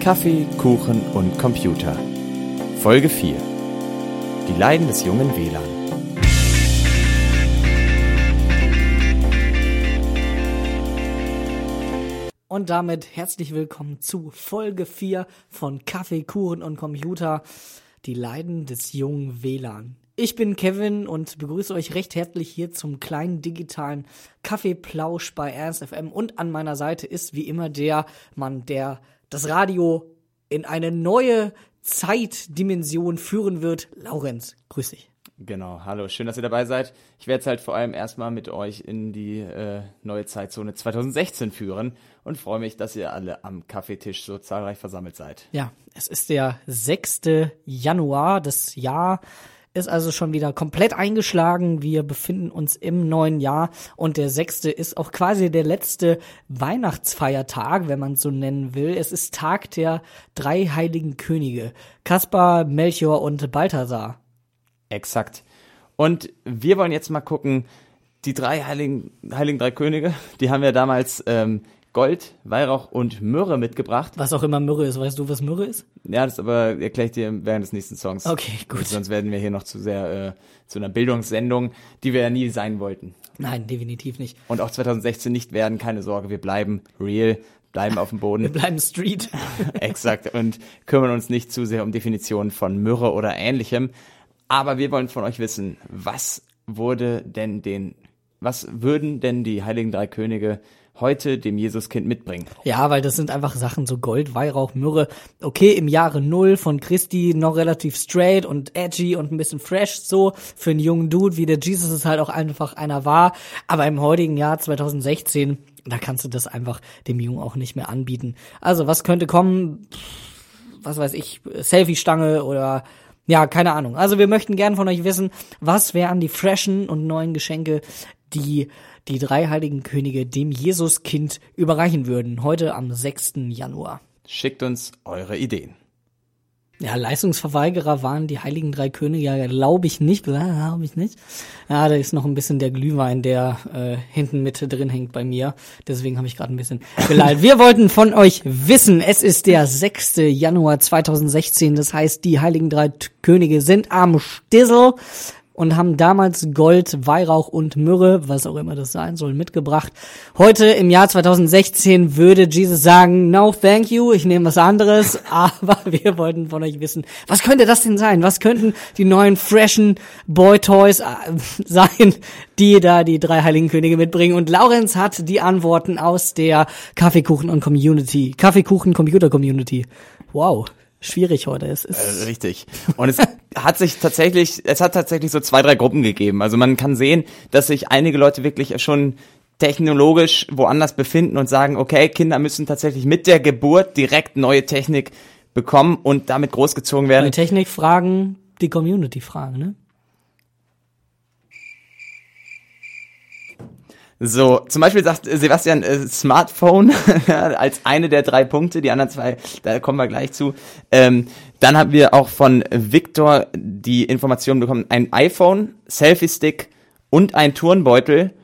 Kaffee, Kuchen und Computer. Folge 4. Die Leiden des jungen WLAN. Und damit herzlich willkommen zu Folge 4 von Kaffee, Kuchen und Computer. Die Leiden des jungen WLAN. Ich bin Kevin und begrüße euch recht herzlich hier zum kleinen digitalen Kaffeeplausch bei RSFM. Und an meiner Seite ist wie immer der Mann, der das Radio in eine neue Zeitdimension führen wird. Laurenz, grüß dich. Genau, hallo, schön, dass ihr dabei seid. Ich werde es halt vor allem erstmal mit euch in die äh, neue Zeitzone 2016 führen und freue mich, dass ihr alle am Kaffeetisch so zahlreich versammelt seid. Ja, es ist der 6. Januar. Das Jahr ist also schon wieder komplett eingeschlagen. Wir befinden uns im neuen Jahr und der 6. ist auch quasi der letzte Weihnachtsfeiertag, wenn man es so nennen will. Es ist Tag der drei heiligen Könige. Kaspar, Melchior und Balthasar. Exakt. Und wir wollen jetzt mal gucken, die drei heiligen, heiligen drei Könige, die haben wir damals ähm, Gold, Weihrauch und Myrrhe mitgebracht. Was auch immer Myrrhe ist. Weißt du, was Myrrhe ist? Ja, das aber erkläre ich dir während des nächsten Songs. Okay, gut. Sonst werden wir hier noch zu sehr äh, zu einer Bildungssendung, die wir ja nie sein wollten. Nein, definitiv nicht. Und auch 2016 nicht werden, keine Sorge, wir bleiben real, bleiben auf dem Boden. Wir bleiben Street. Exakt. Und kümmern uns nicht zu sehr um Definitionen von Myrrhe oder ähnlichem. Aber wir wollen von euch wissen, was wurde denn den, was würden denn die Heiligen Drei Könige heute dem Jesuskind mitbringen? Ja, weil das sind einfach Sachen so Gold, Weihrauch, Myrrhe. Okay, im Jahre Null von Christi noch relativ straight und edgy und ein bisschen fresh so für einen jungen Dude, wie der Jesus es halt auch einfach einer war. Aber im heutigen Jahr 2016, da kannst du das einfach dem Jungen auch nicht mehr anbieten. Also was könnte kommen? Was weiß ich, Selfie-Stange oder ja, keine Ahnung. Also wir möchten gern von euch wissen, was wären die freshen und neuen Geschenke, die die drei heiligen Könige dem Jesuskind überreichen würden, heute am 6. Januar. Schickt uns eure Ideen. Ja, Leistungsverweigerer waren die heiligen drei Könige, ja, glaube ich nicht, glaube ich nicht. Ja, da ist noch ein bisschen der Glühwein, der äh, hinten Mitte drin hängt bei mir. Deswegen habe ich gerade ein bisschen geleitet. Wir wollten von euch wissen, es ist der 6. Januar 2016, das heißt, die heiligen drei Könige sind am Stissel und haben damals Gold, Weihrauch und Myrrhe, was auch immer das sein soll, mitgebracht. Heute im Jahr 2016 würde Jesus sagen, no thank you, ich nehme was anderes, aber wir wollten von euch wissen, was könnte das denn sein? Was könnten die neuen freshen Boy Toys äh, sein, die da die drei heiligen Könige mitbringen? Und Laurenz hat die Antworten aus der Kaffeekuchen und Community, Kaffeekuchen Computer Community. Wow schwierig heute. Es ist äh, richtig. Und es hat sich tatsächlich, es hat tatsächlich so zwei, drei Gruppen gegeben. Also man kann sehen, dass sich einige Leute wirklich schon technologisch woanders befinden und sagen, okay, Kinder müssen tatsächlich mit der Geburt direkt neue Technik bekommen und damit großgezogen werden. Neue Technik fragen, die Community fragen, ne? So, zum Beispiel sagt Sebastian äh, Smartphone als eine der drei Punkte, die anderen zwei, da kommen wir gleich zu. Ähm, dann haben wir auch von Victor die Information bekommen, ein iPhone, Selfie-Stick und ein Turnbeutel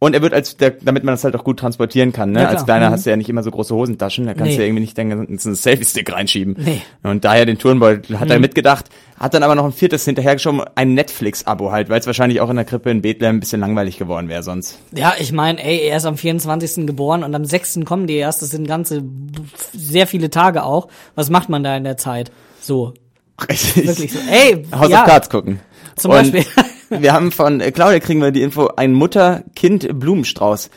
und er wird als, der, damit man das halt auch gut transportieren kann, ne? Ja, als Kleiner mhm. hast du ja nicht immer so große Hosentaschen, da kannst nee. du ja irgendwie nicht deinen ganzen Selfie-Stick reinschieben. Nee. Und daher den Turnbeutel hat mhm. er mitgedacht, hat dann aber noch ein viertes hinterhergeschoben, ein Netflix-Abo halt, weil es wahrscheinlich auch in der Krippe in Bethlehem ein bisschen langweilig geworden wäre sonst. Ja, ich meine, ey, er ist am 24. geboren und am 6. kommen die erst, das sind ganze, sehr viele Tage auch. Was macht man da in der Zeit? So. Richtig. Wirklich so. Ey, House ja. of Cards gucken. Zum und Beispiel. Wir haben von äh, Claudia kriegen wir die Info, ein Mutter-Kind-Blumenstrauß.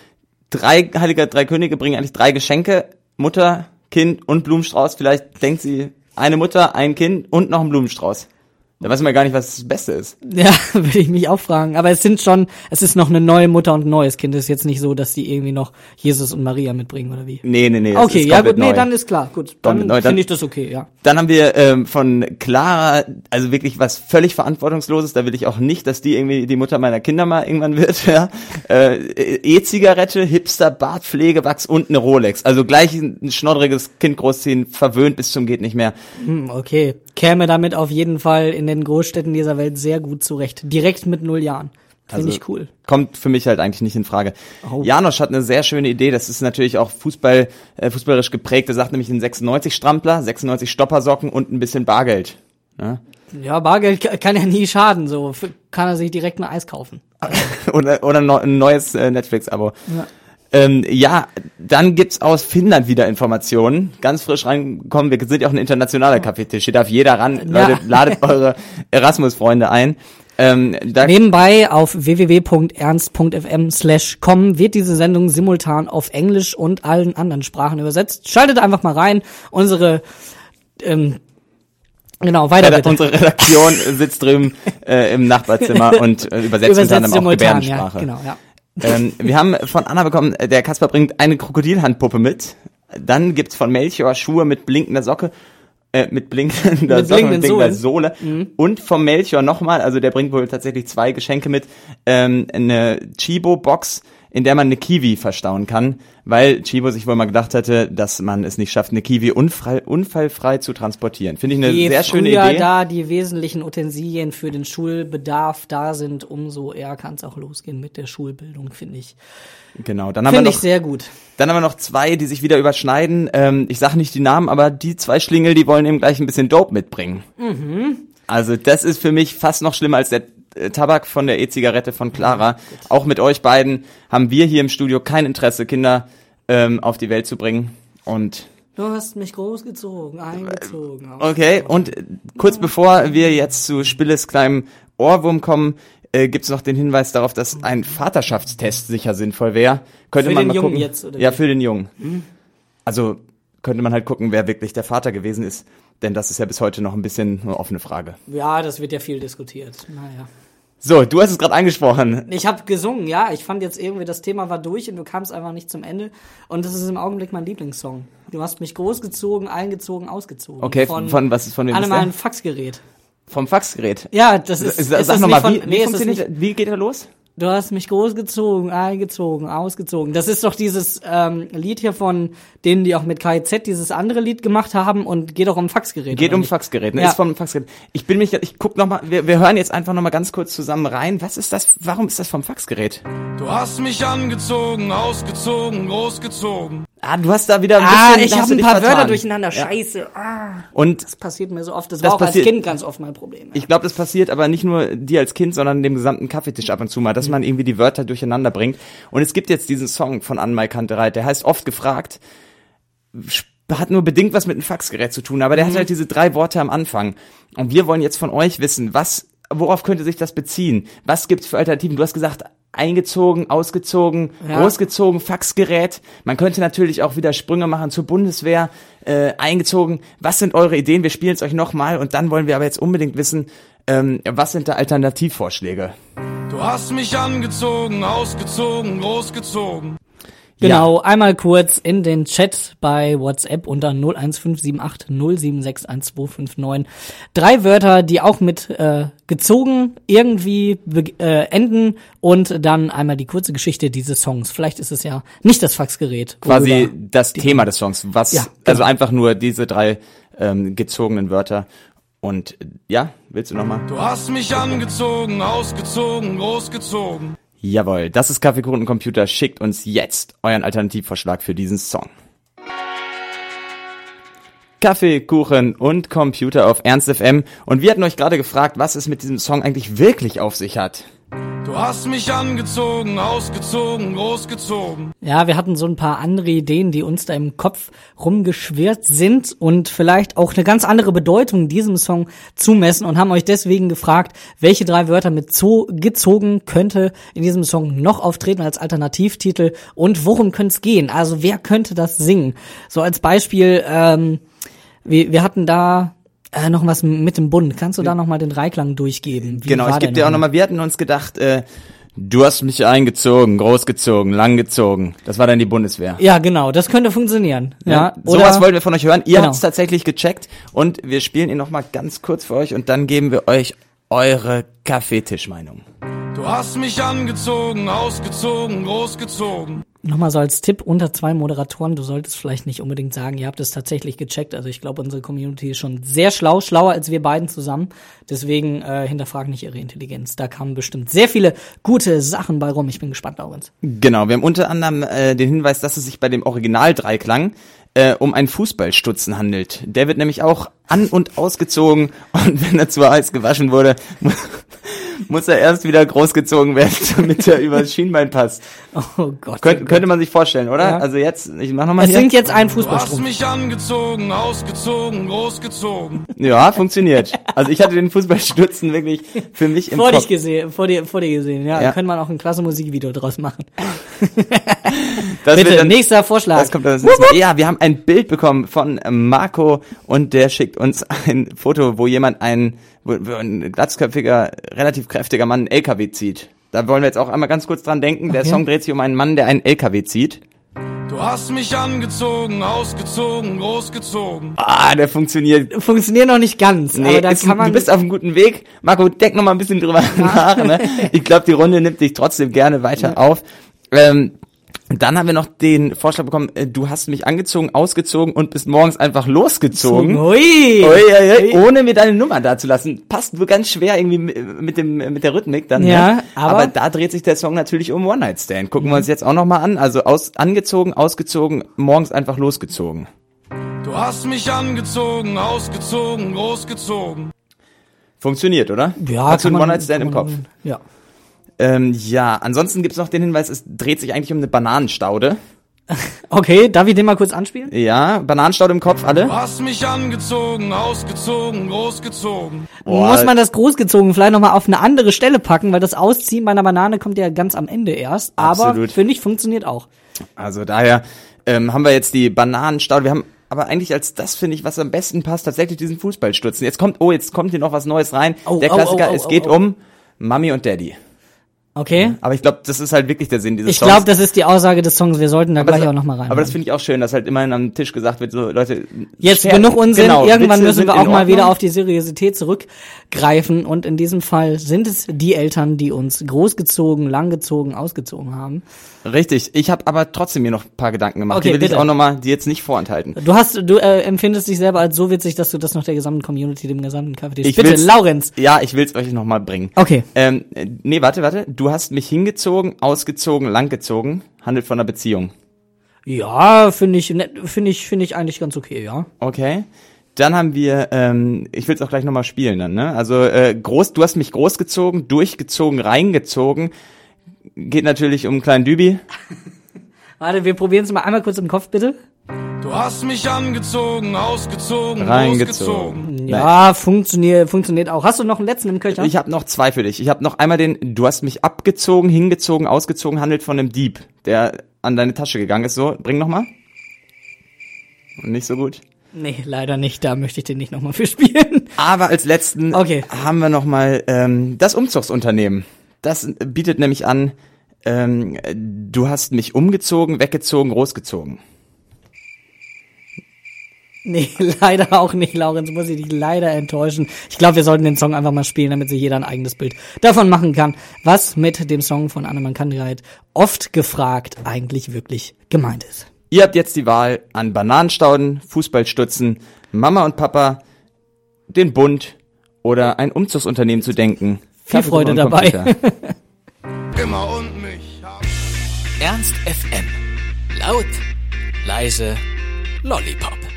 Drei Heiliger Drei Könige bringen eigentlich drei Geschenke. Mutter, Kind und Blumenstrauß. Vielleicht denkt sie, eine Mutter, ein Kind und noch ein Blumenstrauß. Da weiß man gar nicht, was das Beste ist. Ja, würde ich mich auch fragen. Aber es sind schon, es ist noch eine neue Mutter und ein neues Kind. Es ist jetzt nicht so, dass die irgendwie noch Jesus und Maria mitbringen oder wie? Nee, nee, nee. Okay, ja gut, neu. nee, dann ist klar. Gut, dann finde ich das okay, ja. Dann haben wir ähm, von Clara, also wirklich was völlig Verantwortungsloses. Da will ich auch nicht, dass die irgendwie die Mutter meiner Kinder mal irgendwann wird. Ja. Äh, E-Zigarette, Hipster, Bartpflege, Wachs und eine Rolex. Also gleich ein schnoddriges Kind großziehen, verwöhnt bis zum geht nicht mehr. Hm, okay, käme damit auf jeden Fall in den Großstädten dieser Welt sehr gut zurecht. Direkt mit null Jahren. Finde ich cool. Kommt für mich halt eigentlich nicht in Frage. Oh. Janosch hat eine sehr schöne Idee. Das ist natürlich auch Fußball, äh, fußballerisch geprägt. Er sagt nämlich einen 96 Strampler, 96 Stoppersocken und ein bisschen Bargeld. Ja? Ja, Bargeld ka- kann ja nie schaden, so kann er sich direkt ein Eis kaufen. oder oder ein neues äh, Netflix-Abo. Ja. Ähm, ja, dann gibt's aus Finnland wieder Informationen. Ganz frisch reingekommen. Wir sind ja auch ein internationaler Kaffeetisch. Hier darf jeder ran. Ja. Leute, ladet eure Erasmus-Freunde ein. Ähm, Nebenbei auf www.ernst.fm slash com wird diese Sendung simultan auf Englisch und allen anderen Sprachen übersetzt. Schaltet einfach mal rein. Unsere, ähm, genau, weiter bitte. unsere Redaktion sitzt drüben äh, im Nachbarzimmer und äh, übersetzt, unter anderem auch simultan, Gebärdensprache. ja, genau, ja. Ähm, wir haben von Anna bekommen, äh, der Kasper bringt eine Krokodilhandpuppe mit. Dann gibt's von Melchior Schuhe mit blinkender Socke. Äh, mit blinkender Mit Socke, mit blinkender. Sohle. Und vom Melchior nochmal, also der bringt wohl tatsächlich zwei Geschenke mit. Ähm, eine Chibo-Box, in der man eine Kiwi verstauen kann, weil Chibo sich wohl mal gedacht hätte, dass man es nicht schafft, eine Kiwi unfrei, unfallfrei zu transportieren. Finde ich eine Je sehr schöne Idee. da die wesentlichen Utensilien für den Schulbedarf da sind, umso eher kann es auch losgehen mit der Schulbildung, finde ich. Genau, dann haben wir Finde noch ich sehr gut. Dann haben wir noch zwei, die sich wieder überschneiden. Ähm, ich sage nicht die Namen, aber die zwei Schlingel, die wollen eben gleich ein bisschen Dope mitbringen. Also das ist für mich fast noch schlimmer als der Tabak von der E-Zigarette von Clara. Auch mit euch beiden haben wir hier im Studio kein Interesse, Kinder ähm, auf die Welt zu bringen. Und Du hast mich großgezogen, eingezogen. okay, und äh, kurz bevor wir jetzt zu Spilles kleinem Ohrwurm kommen, äh, gibt's noch den Hinweis darauf, dass ein Vaterschaftstest sicher sinnvoll wäre. Könnte Für man den mal Jungen gucken. jetzt, oder ja, wie? für den Jungen. Also könnte man halt gucken, wer wirklich der Vater gewesen ist, denn das ist ja bis heute noch ein bisschen eine offene Frage. Ja, das wird ja viel diskutiert. Naja. So, du hast es gerade angesprochen. Ich habe gesungen, ja. Ich fand jetzt irgendwie, das Thema war durch und du kamst einfach nicht zum Ende. Und das ist im Augenblick mein Lieblingssong. Du hast mich großgezogen, eingezogen, ausgezogen. Okay, von, was ist von wem Annemal Faxgerät. Vom Faxgerät. Ja, das ist. Sag ist nochmal, von- nee, wie geht er los? Du hast mich großgezogen, eingezogen, ausgezogen. Das ist doch dieses ähm, Lied hier von denen, die auch mit KIZ dieses andere Lied gemacht haben und geht auch um Faxgerät. Geht um? Faxgerät, ne? Ja. Ist vom Faxgerät. Ich bin mich, ich guck noch mal, wir, wir hören jetzt einfach noch mal ganz kurz zusammen rein. Was ist das? Warum ist das vom Faxgerät? Du hast mich angezogen, ausgezogen, großgezogen. Ah, du hast da wieder ein Ah, bisschen, ich hast habe ein paar vertan. Wörter durcheinander. Ja. Scheiße. Ah, Und das passiert mir so oft. Das, Das war auch als Kind ganz oft mein Problem. Ich glaube, das passiert aber nicht nur dir als Kind, sondern dem gesamten Kaffeetisch ab und zu mal, dass man irgendwie die Wörter durcheinander bringt. Und es gibt jetzt diesen Song von Anmai Kantereit, der heißt oft gefragt, hat nur bedingt was mit einem Faxgerät zu tun, aber der hat halt diese drei Worte am Anfang. Und wir wollen jetzt von euch wissen, was, worauf könnte sich das beziehen? Was gibt's für Alternativen? Du hast gesagt, eingezogen, ausgezogen, Ja. großgezogen, Faxgerät. Man könnte natürlich auch wieder Sprünge machen zur Bundeswehr, äh, eingezogen. Was sind eure Ideen? Wir spielen es euch nochmal und dann wollen wir aber jetzt unbedingt wissen, ähm, was sind da Alternativvorschläge? Du hast mich angezogen, ausgezogen, großgezogen. Genau, einmal kurz in den Chat bei WhatsApp unter 01578 0761259. Drei Wörter, die auch mit äh, gezogen irgendwie be- äh, enden und dann einmal die kurze Geschichte dieses Songs. Vielleicht ist es ja nicht das Faxgerät. Quasi das Thema des Songs. Was, Ja, genau. also einfach nur diese drei ähm, gezogenen Wörter. Und ja, willst du nochmal? Du hast mich angezogen, ausgezogen, großgezogen. Jawohl, das ist Kaffeekuchen und Computer. Schickt uns jetzt euren Alternativvorschlag für diesen Song. Kaffee, Kuchen und Computer auf Ernst FM. Und wir hatten euch gerade gefragt, was es mit diesem Song eigentlich wirklich auf sich hat. Du hast mich angezogen, ausgezogen, großgezogen. Ja, wir hatten so ein paar andere Ideen, die uns da im Kopf rumgeschwirrt sind und vielleicht auch eine ganz andere Bedeutung diesem Song zumessen und haben euch deswegen gefragt, welche drei Wörter mit zo gezogen könnte in diesem Song noch auftreten als Alternativtitel und worum könnte es gehen? Also wer könnte das singen? So als Beispiel, ähm, wir, wir hatten da äh, noch was mit dem Bund. Kannst du da noch mal den Dreiklang durchgeben? Wie genau, ich gebe dir auch nochmal? nochmal, wir hatten uns gedacht, äh, du hast mich eingezogen, großgezogen, langgezogen. Das war dann die Bundeswehr. Ja, genau, das könnte funktionieren. Ja, sowas wollten wir von euch hören. Ihr Genau. habt es tatsächlich gecheckt und wir spielen ihn nochmal ganz kurz für euch und dann geben wir euch eure Kaffeetischmeinung. Du hast mich angezogen, ausgezogen, großgezogen. Nochmal so als Tipp unter zwei Moderatoren, du solltest vielleicht nicht unbedingt sagen, ihr habt es tatsächlich gecheckt. Also ich glaube, unsere Community ist schon sehr schlau, schlauer als wir beiden zusammen. Deswegen äh, hinterfragt nicht ihre Intelligenz. Da kamen bestimmt sehr viele gute Sachen bei rum. Ich bin gespannt, Laurens. Genau, wir haben unter anderem äh, den Hinweis, dass es sich bei dem Original-Dreiklang äh, um einen Fußballstutzen handelt. Der wird nämlich auch an- und ausgezogen und wenn er zu heiß gewaschen wurde, muss er erst wieder großgezogen werden, damit er übers Schienbein passt. Oh Gott. Könnt, könnte man sich vorstellen, oder? Ja. Also jetzt, ich mach nochmal es singt jetzt ein Du hast mich angezogen, ausgezogen, großgezogen. Ja, funktioniert. Also ich hatte den Fußballstutzen wirklich für mich im Vor Kopf. dich gesehen, vor dir, vor dir gesehen. Ja, Ja. könnte man auch ein klasse Musikvideo draus machen. Das wird Bitte, dann- nächster Vorschlag. Das kommt das nächste Mal. Ja, wir haben ein Bild bekommen von Marco und der schickt uns ein Foto, wo jemand ein, wo, wo ein glatzköpfiger, relativ kräftiger Mann einen LKW zieht. Da wollen wir jetzt auch einmal ganz kurz dran denken. Der Okay. Song dreht sich um einen Mann, der einen LKW zieht. Du hast mich angezogen, ausgezogen, großgezogen. Ah, der funktioniert. Funktioniert noch nicht ganz, Nee, aber da ist, kann man. du bist auf einem guten Weg. Marco, denk noch mal ein bisschen drüber nach. Ne? Ich glaube, die Runde nimmt dich trotzdem gerne weiter auf. Ähm, dann haben wir noch den Vorschlag bekommen, äh, du hast mich angezogen, ausgezogen und bist morgens einfach losgezogen. Ui. Ui, ui, ui, ohne mir deine Nummer dazulassen. Passt nur ganz schwer irgendwie mit dem mit der Rhythmik dann. Ja, ne? aber- aber da dreht sich der Song natürlich um One Night Stand. Gucken wir uns jetzt auch noch mal an. Also aus angezogen, ausgezogen, morgens einfach losgezogen. Du hast mich angezogen, ausgezogen, großgezogen. Funktioniert, oder? Ja, Hast du einen One Night Stand im Kopf? Ja. Ähm, ja, ansonsten gibt's noch den Hinweis, es dreht sich eigentlich um eine Bananenstaude. Okay, darf ich den mal kurz anspielen? Ja, Bananenstaude im Kopf, alle? Du hast mich angezogen, ausgezogen, großgezogen. Boah. Muss man das großgezogen vielleicht nochmal auf eine andere Stelle packen, weil das Ausziehen bei einer Banane kommt ja ganz am Ende erst. Aber Absolut. finde ich, funktioniert auch. Also daher ähm, haben wir jetzt die Bananenstaude. Wir haben aber eigentlich als das finde ich, was am besten passt, tatsächlich diesen Fußballstutzen. Jetzt kommt, oh, jetzt kommt hier noch was Neues rein. Oh, Der oh, Klassiker, oh, oh, es geht oh, oh. um Mami und Daddy. Okay? Aber ich glaube, das ist halt wirklich der Sinn dieses Ich Songs. glaube, das ist die Aussage des Songs. Wir sollten da aber gleich das, auch nochmal rein. Aber das finde ich auch schön, dass halt immerhin am Tisch gesagt wird, so Leute. Jetzt Scher- genug Unsinn. Genau, Irgendwann Witze müssen wir auch mal wieder auf die Seriosität zurückgreifen. Und in diesem Fall sind es die Eltern, die uns großgezogen, langgezogen, ausgezogen haben. Richtig. Ich habe aber trotzdem mir noch ein paar Gedanken gemacht. Okay, die will bitte. ich auch nochmal, die jetzt nicht vorenthalten. Du hast, du äh, empfindest dich selber als so witzig, dass du das noch der gesamten Community, dem gesamten Café Ich Bitte, Laurenz. Ja, ich will's euch nochmal bringen. Okay. Ähm, äh, nee, warte, warte. Du hast mich hingezogen, ausgezogen, langgezogen. Handelt von einer Beziehung. Ja, finde ich, finde ich, finde ich eigentlich ganz okay, ja. Okay. Dann haben wir, ähm, ich will's auch gleich nochmal spielen dann, ne? Also äh, groß, du hast mich großgezogen, durchgezogen, reingezogen. Geht natürlich um einen kleinen Dübi. Warte, wir probieren es mal einmal kurz im Kopf, bitte. Du hast mich angezogen, ausgezogen, Reingezogen. Ja, funktioniert, funktioniert auch. Hast du noch einen letzten im Köcher? Ich habe noch zwei für dich. Ich habe noch einmal den, du hast mich abgezogen, hingezogen, ausgezogen, handelt von einem Dieb, der an deine Tasche gegangen ist. So, bring noch mal. Nicht so gut. nee, leider nicht. Da möchte ich den nicht nochmal für spielen. Aber als letzten Okay. haben wir noch mal ähm, das Umzugsunternehmen. Das bietet nämlich an, ähm, du hast mich umgezogen, weggezogen, großgezogen. Nee, leider auch nicht, Laurenz, muss ich dich leider enttäuschen. Ich glaube, wir sollten den Song einfach mal spielen, damit sich jeder ein eigenes Bild davon machen kann, was mit dem Song von Annemann Kandidat oft gefragt eigentlich wirklich gemeint ist. Ihr habt jetzt die Wahl an Bananenstauden, Fußballstutzen, Mama und Papa, den Bund oder ein Umzugsunternehmen zu denken. Viel Kaffee, Freude dabei. Immer und mich. Ernst FM. Laut, leise, Lollipop.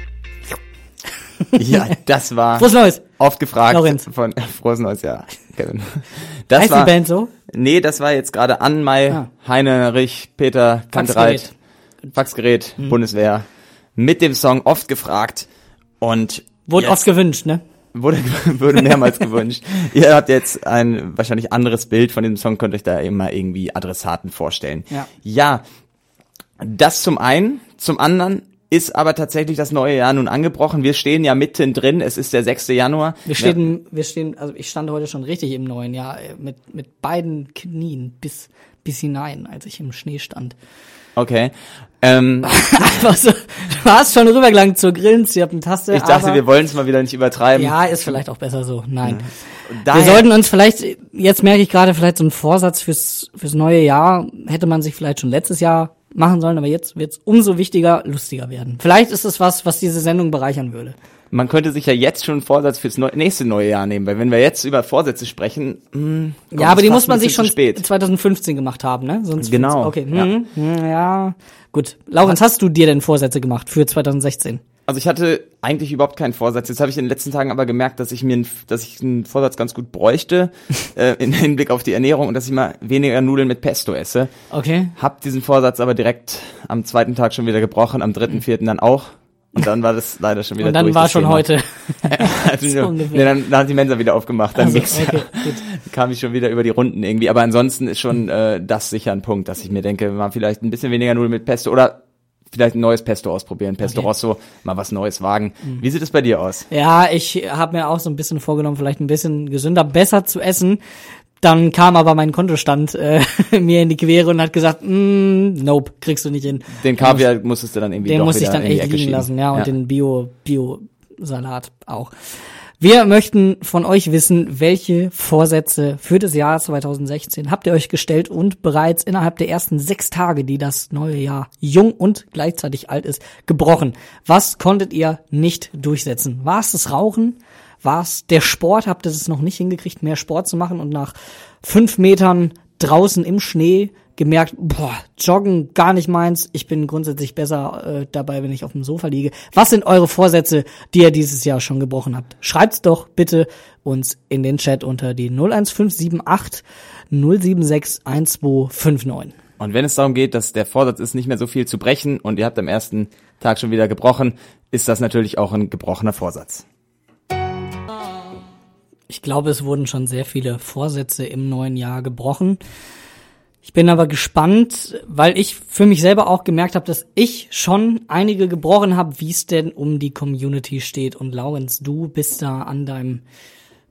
Ja, das war Frohes Neues! oft gefragt Lorenz. von äh, Frohes Neues Jahr. Kevin. Das Heißt die war, Band so? Nee, das war jetzt gerade Anmai, Ah. Heinrich, Peter, Kantereit, Faxgerät, Mhm. Bundeswehr mit dem Song oft gefragt und Wurde oft gewünscht, ne? wurde, wurde mehrmals gewünscht. Ihr habt jetzt ein wahrscheinlich anderes Bild von dem Song, könnt euch da immer irgendwie Adressaten vorstellen. Ja. ja, das zum einen. Zum anderen ist aber tatsächlich das neue Jahr nun angebrochen. Wir stehen ja mittendrin. Es ist der 6. Januar. Wir stehen, wir stehen, also ich stand heute schon richtig im neuen Jahr, äh, mit, mit beiden Knien bis, bis hinein, als ich im Schnee stand. Okay. Ähm, Einfach so, du hast schon rübergelangt zur Grillenzirpentaste. ich dachte, aber, wir wollen es mal wieder nicht übertreiben. Ja, ist vielleicht auch besser so. Nein. Daher- Wir sollten uns vielleicht, jetzt merke ich gerade, vielleicht so einen Vorsatz fürs, fürs neue Jahr hätte man sich vielleicht schon letztes Jahr machen sollen, aber jetzt wird's umso wichtiger, lustiger werden. Vielleicht ist es was, was diese Sendung bereichern würde. Man könnte sich ja jetzt schon einen Vorsatz fürs neu nächste neue Jahr nehmen, weil wenn wir jetzt über Vorsätze sprechen, mh, kommt Ja, aber die muss man sich schon spät. 2015 gemacht haben, ne? Sonst Genau, Okay, ja. hm, hm, ja. Gut. Laurenz, hast du dir denn Vorsätze gemacht für 2016? Also ich hatte eigentlich überhaupt keinen Vorsatz. Jetzt habe ich in den letzten Tagen aber gemerkt, dass ich mir, einen- dass ich einen Vorsatz ganz gut bräuchte äh, in Hinblick auf die Ernährung und dass ich mal weniger Nudeln mit Pesto esse. Okay. Hab diesen Vorsatz aber direkt am zweiten Tag schon wieder gebrochen, am dritten, vierten dann auch. Und dann war das leider schon wieder Und dann durch, war schon Thema. heute. Also, so nee, ungefähr. dann, dann hat die Mensa wieder aufgemacht, dann Also, okay, kam ich schon wieder über die Runden irgendwie. Aber ansonsten ist schon äh, das sicher ein Punkt, dass ich mir denke, mal vielleicht ein bisschen weniger Nudeln mit Pesto oder vielleicht ein neues Pesto ausprobieren, Pesto Okay. Mhm. Rosso, mal was Neues wagen. Wie sieht es bei dir aus? Ja, ich habe mir auch so ein bisschen vorgenommen, vielleicht ein bisschen gesünder, besser zu essen. Dann kam aber mein Kontostand äh, mir in die Quere und hat gesagt, mm, nope, kriegst du nicht hin. Den Kaviar musstest du dann irgendwie Den doch muss ich dann echt liegen schieben. lassen, ja, und den Bio, Bio-Salat auch. Wir möchten von euch wissen, welche Vorsätze für das Jahr 2016 habt ihr euch gestellt und bereits innerhalb der ersten sechs Tage, die das neue Jahr jung und gleichzeitig alt ist, gebrochen. Was konntet ihr nicht durchsetzen? War es das Rauchen? War es der Sport? Habt ihr es noch nicht hingekriegt, mehr Sport zu machen und nach fünf Metern draußen im Schnee gemerkt, boah, joggen gar nicht meins. Ich bin grundsätzlich besser äh, dabei, wenn ich auf dem Sofa liege. Was sind eure Vorsätze, die ihr dieses Jahr schon gebrochen habt? Schreibt's doch bitte uns in den Chat unter die 01578 076 1259. Und wenn es darum geht, dass der Vorsatz ist, nicht mehr so viel zu brechen und ihr habt am ersten Tag schon wieder gebrochen, ist das natürlich auch ein gebrochener Vorsatz. Ich glaube, es wurden schon sehr viele Vorsätze im neuen Jahr gebrochen. Ich bin aber gespannt, weil ich für mich selber auch gemerkt habe, dass ich schon einige gebrochen habe, wie es denn um die Community steht. Und Laurenz, du bist da an deinem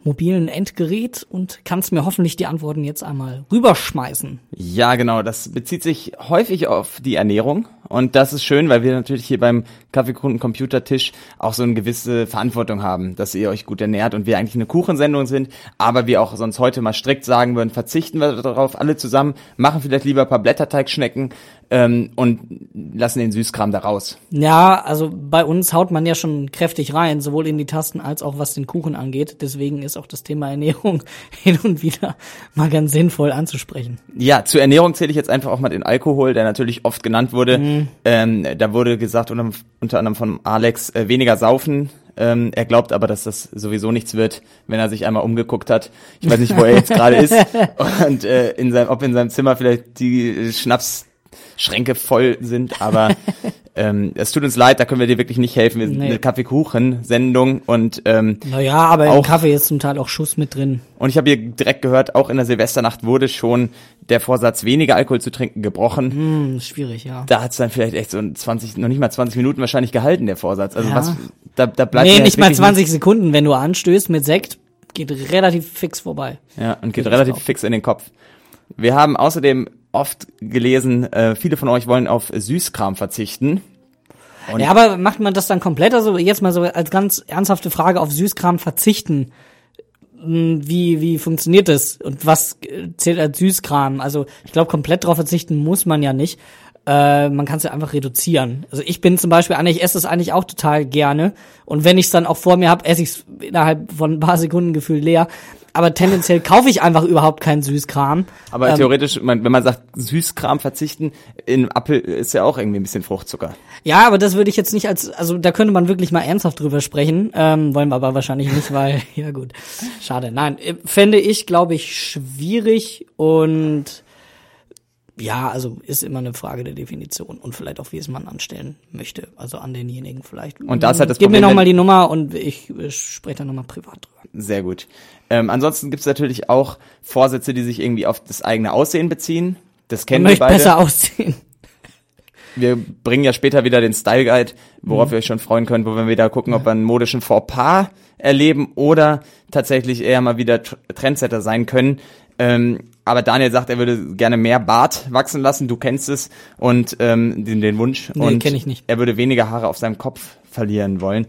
mobilen Endgerät und kannst mir hoffentlich die Antworten jetzt einmal rüberschmeißen. Ja, genau. Das bezieht sich häufig auf die Ernährung. Und das ist schön, weil wir natürlich hier beim Kaffeekunden Computertisch auch so eine gewisse Verantwortung haben, dass ihr euch gut ernährt und wir eigentlich eine Kuchensendung sind, aber wir auch sonst heute mal strikt sagen würden, verzichten wir darauf alle zusammen, machen vielleicht lieber ein paar Blätterteigschnecken ähm, und lassen den Süßkram da raus. Ja, also bei uns haut man ja schon kräftig rein, sowohl in die Tasten als auch was den Kuchen angeht. Deswegen ist auch das Thema Ernährung hin und wieder mal ganz sinnvoll anzusprechen. Ja, zur Ernährung zähle ich jetzt einfach auch mal den Alkohol, der natürlich oft genannt wurde. Ähm, da wurde gesagt, unter, unter anderem von Alex, äh, weniger saufen. Ähm, er glaubt aber, dass das sowieso nichts wird, wenn er sich einmal umgeguckt hat. Ich weiß nicht, wo er jetzt gerade ist und äh, in seinem, ob in seinem Zimmer vielleicht die Schnapsschränke voll sind, aber ähm, es tut uns leid, da können wir dir wirklich nicht helfen. Wir sind Nee. eine Kaffeekuchen-Sendung und ähm, Naja, aber im Auch- Kaffee ist zum Teil auch Schuss mit drin. und ich habe hier direkt gehört, auch in der Silvesternacht wurde schon der Vorsatz, weniger Alkohol zu trinken, gebrochen. Hm, schwierig, ja. Da hat's dann vielleicht echt so ein 20, noch nicht mal 20 Minuten wahrscheinlich gehalten, der Vorsatz. Also Ja. was, da, da bleibt Nee, nicht mal wirklich 20 Sekunden, wenn du anstößt mit Sekt, geht relativ fix vorbei. Ja, und geht Geht relativ fix in den Kopf. Wir haben außerdem oft gelesen, äh, viele von euch wollen auf Süßkram verzichten. Und- ja, aber macht man das dann komplett? Also jetzt mal so als ganz ernsthafte Frage auf Süßkram verzichten. Hm, Wie, wie funktioniert das? Und was äh, zählt als Süßkram? Also ich glaube, komplett drauf verzichten muss man ja nicht. Äh, man kann es ja einfach reduzieren. Also ich bin zum Beispiel einer, ich esse es eigentlich auch total gerne. Und wenn ich es dann auch vor mir habe, esse ich es innerhalb von ein paar Sekunden gefühlt leer. Aber tendenziell kaufe ich einfach überhaupt keinen Süßkram. Aber Ähm, theoretisch, wenn man sagt, Süßkram verzichten, in Apfel ist ja auch irgendwie ein bisschen Fruchtzucker. Ja, aber das würde ich jetzt nicht als, also da könnte man wirklich mal ernsthaft drüber sprechen, ähm, wollen wir aber wahrscheinlich nicht, weil, ja gut, schade. Nein, äh, fände ich, glaube ich, schwierig und ja, also ist immer eine Frage der Definition und vielleicht auch, wie es man anstellen möchte, also an denjenigen vielleicht. Und da ist halt das Gib mir Problem, nochmal wenn- die Nummer und ich äh, spreche dann nochmal privat drüber. Sehr gut. Ähm, ansonsten gibt's natürlich auch Vorsätze, die sich irgendwie auf das eigene Aussehen beziehen. Das kennen wir möchte beide. besser aussehen. Wir bringen ja später wieder den Style Guide, worauf Mhm. ihr euch schon freuen könnt, wo wir wieder gucken, ob wir einen modischen Fauxpas erleben oder tatsächlich eher mal wieder Tr- Trendsetter sein können. Ähm, aber Daniel sagt, er würde gerne mehr Bart wachsen lassen. Du kennst es und ähm, den, den Wunsch. Nee, und kenn ich nicht. Er würde weniger Haare auf seinem Kopf verlieren wollen.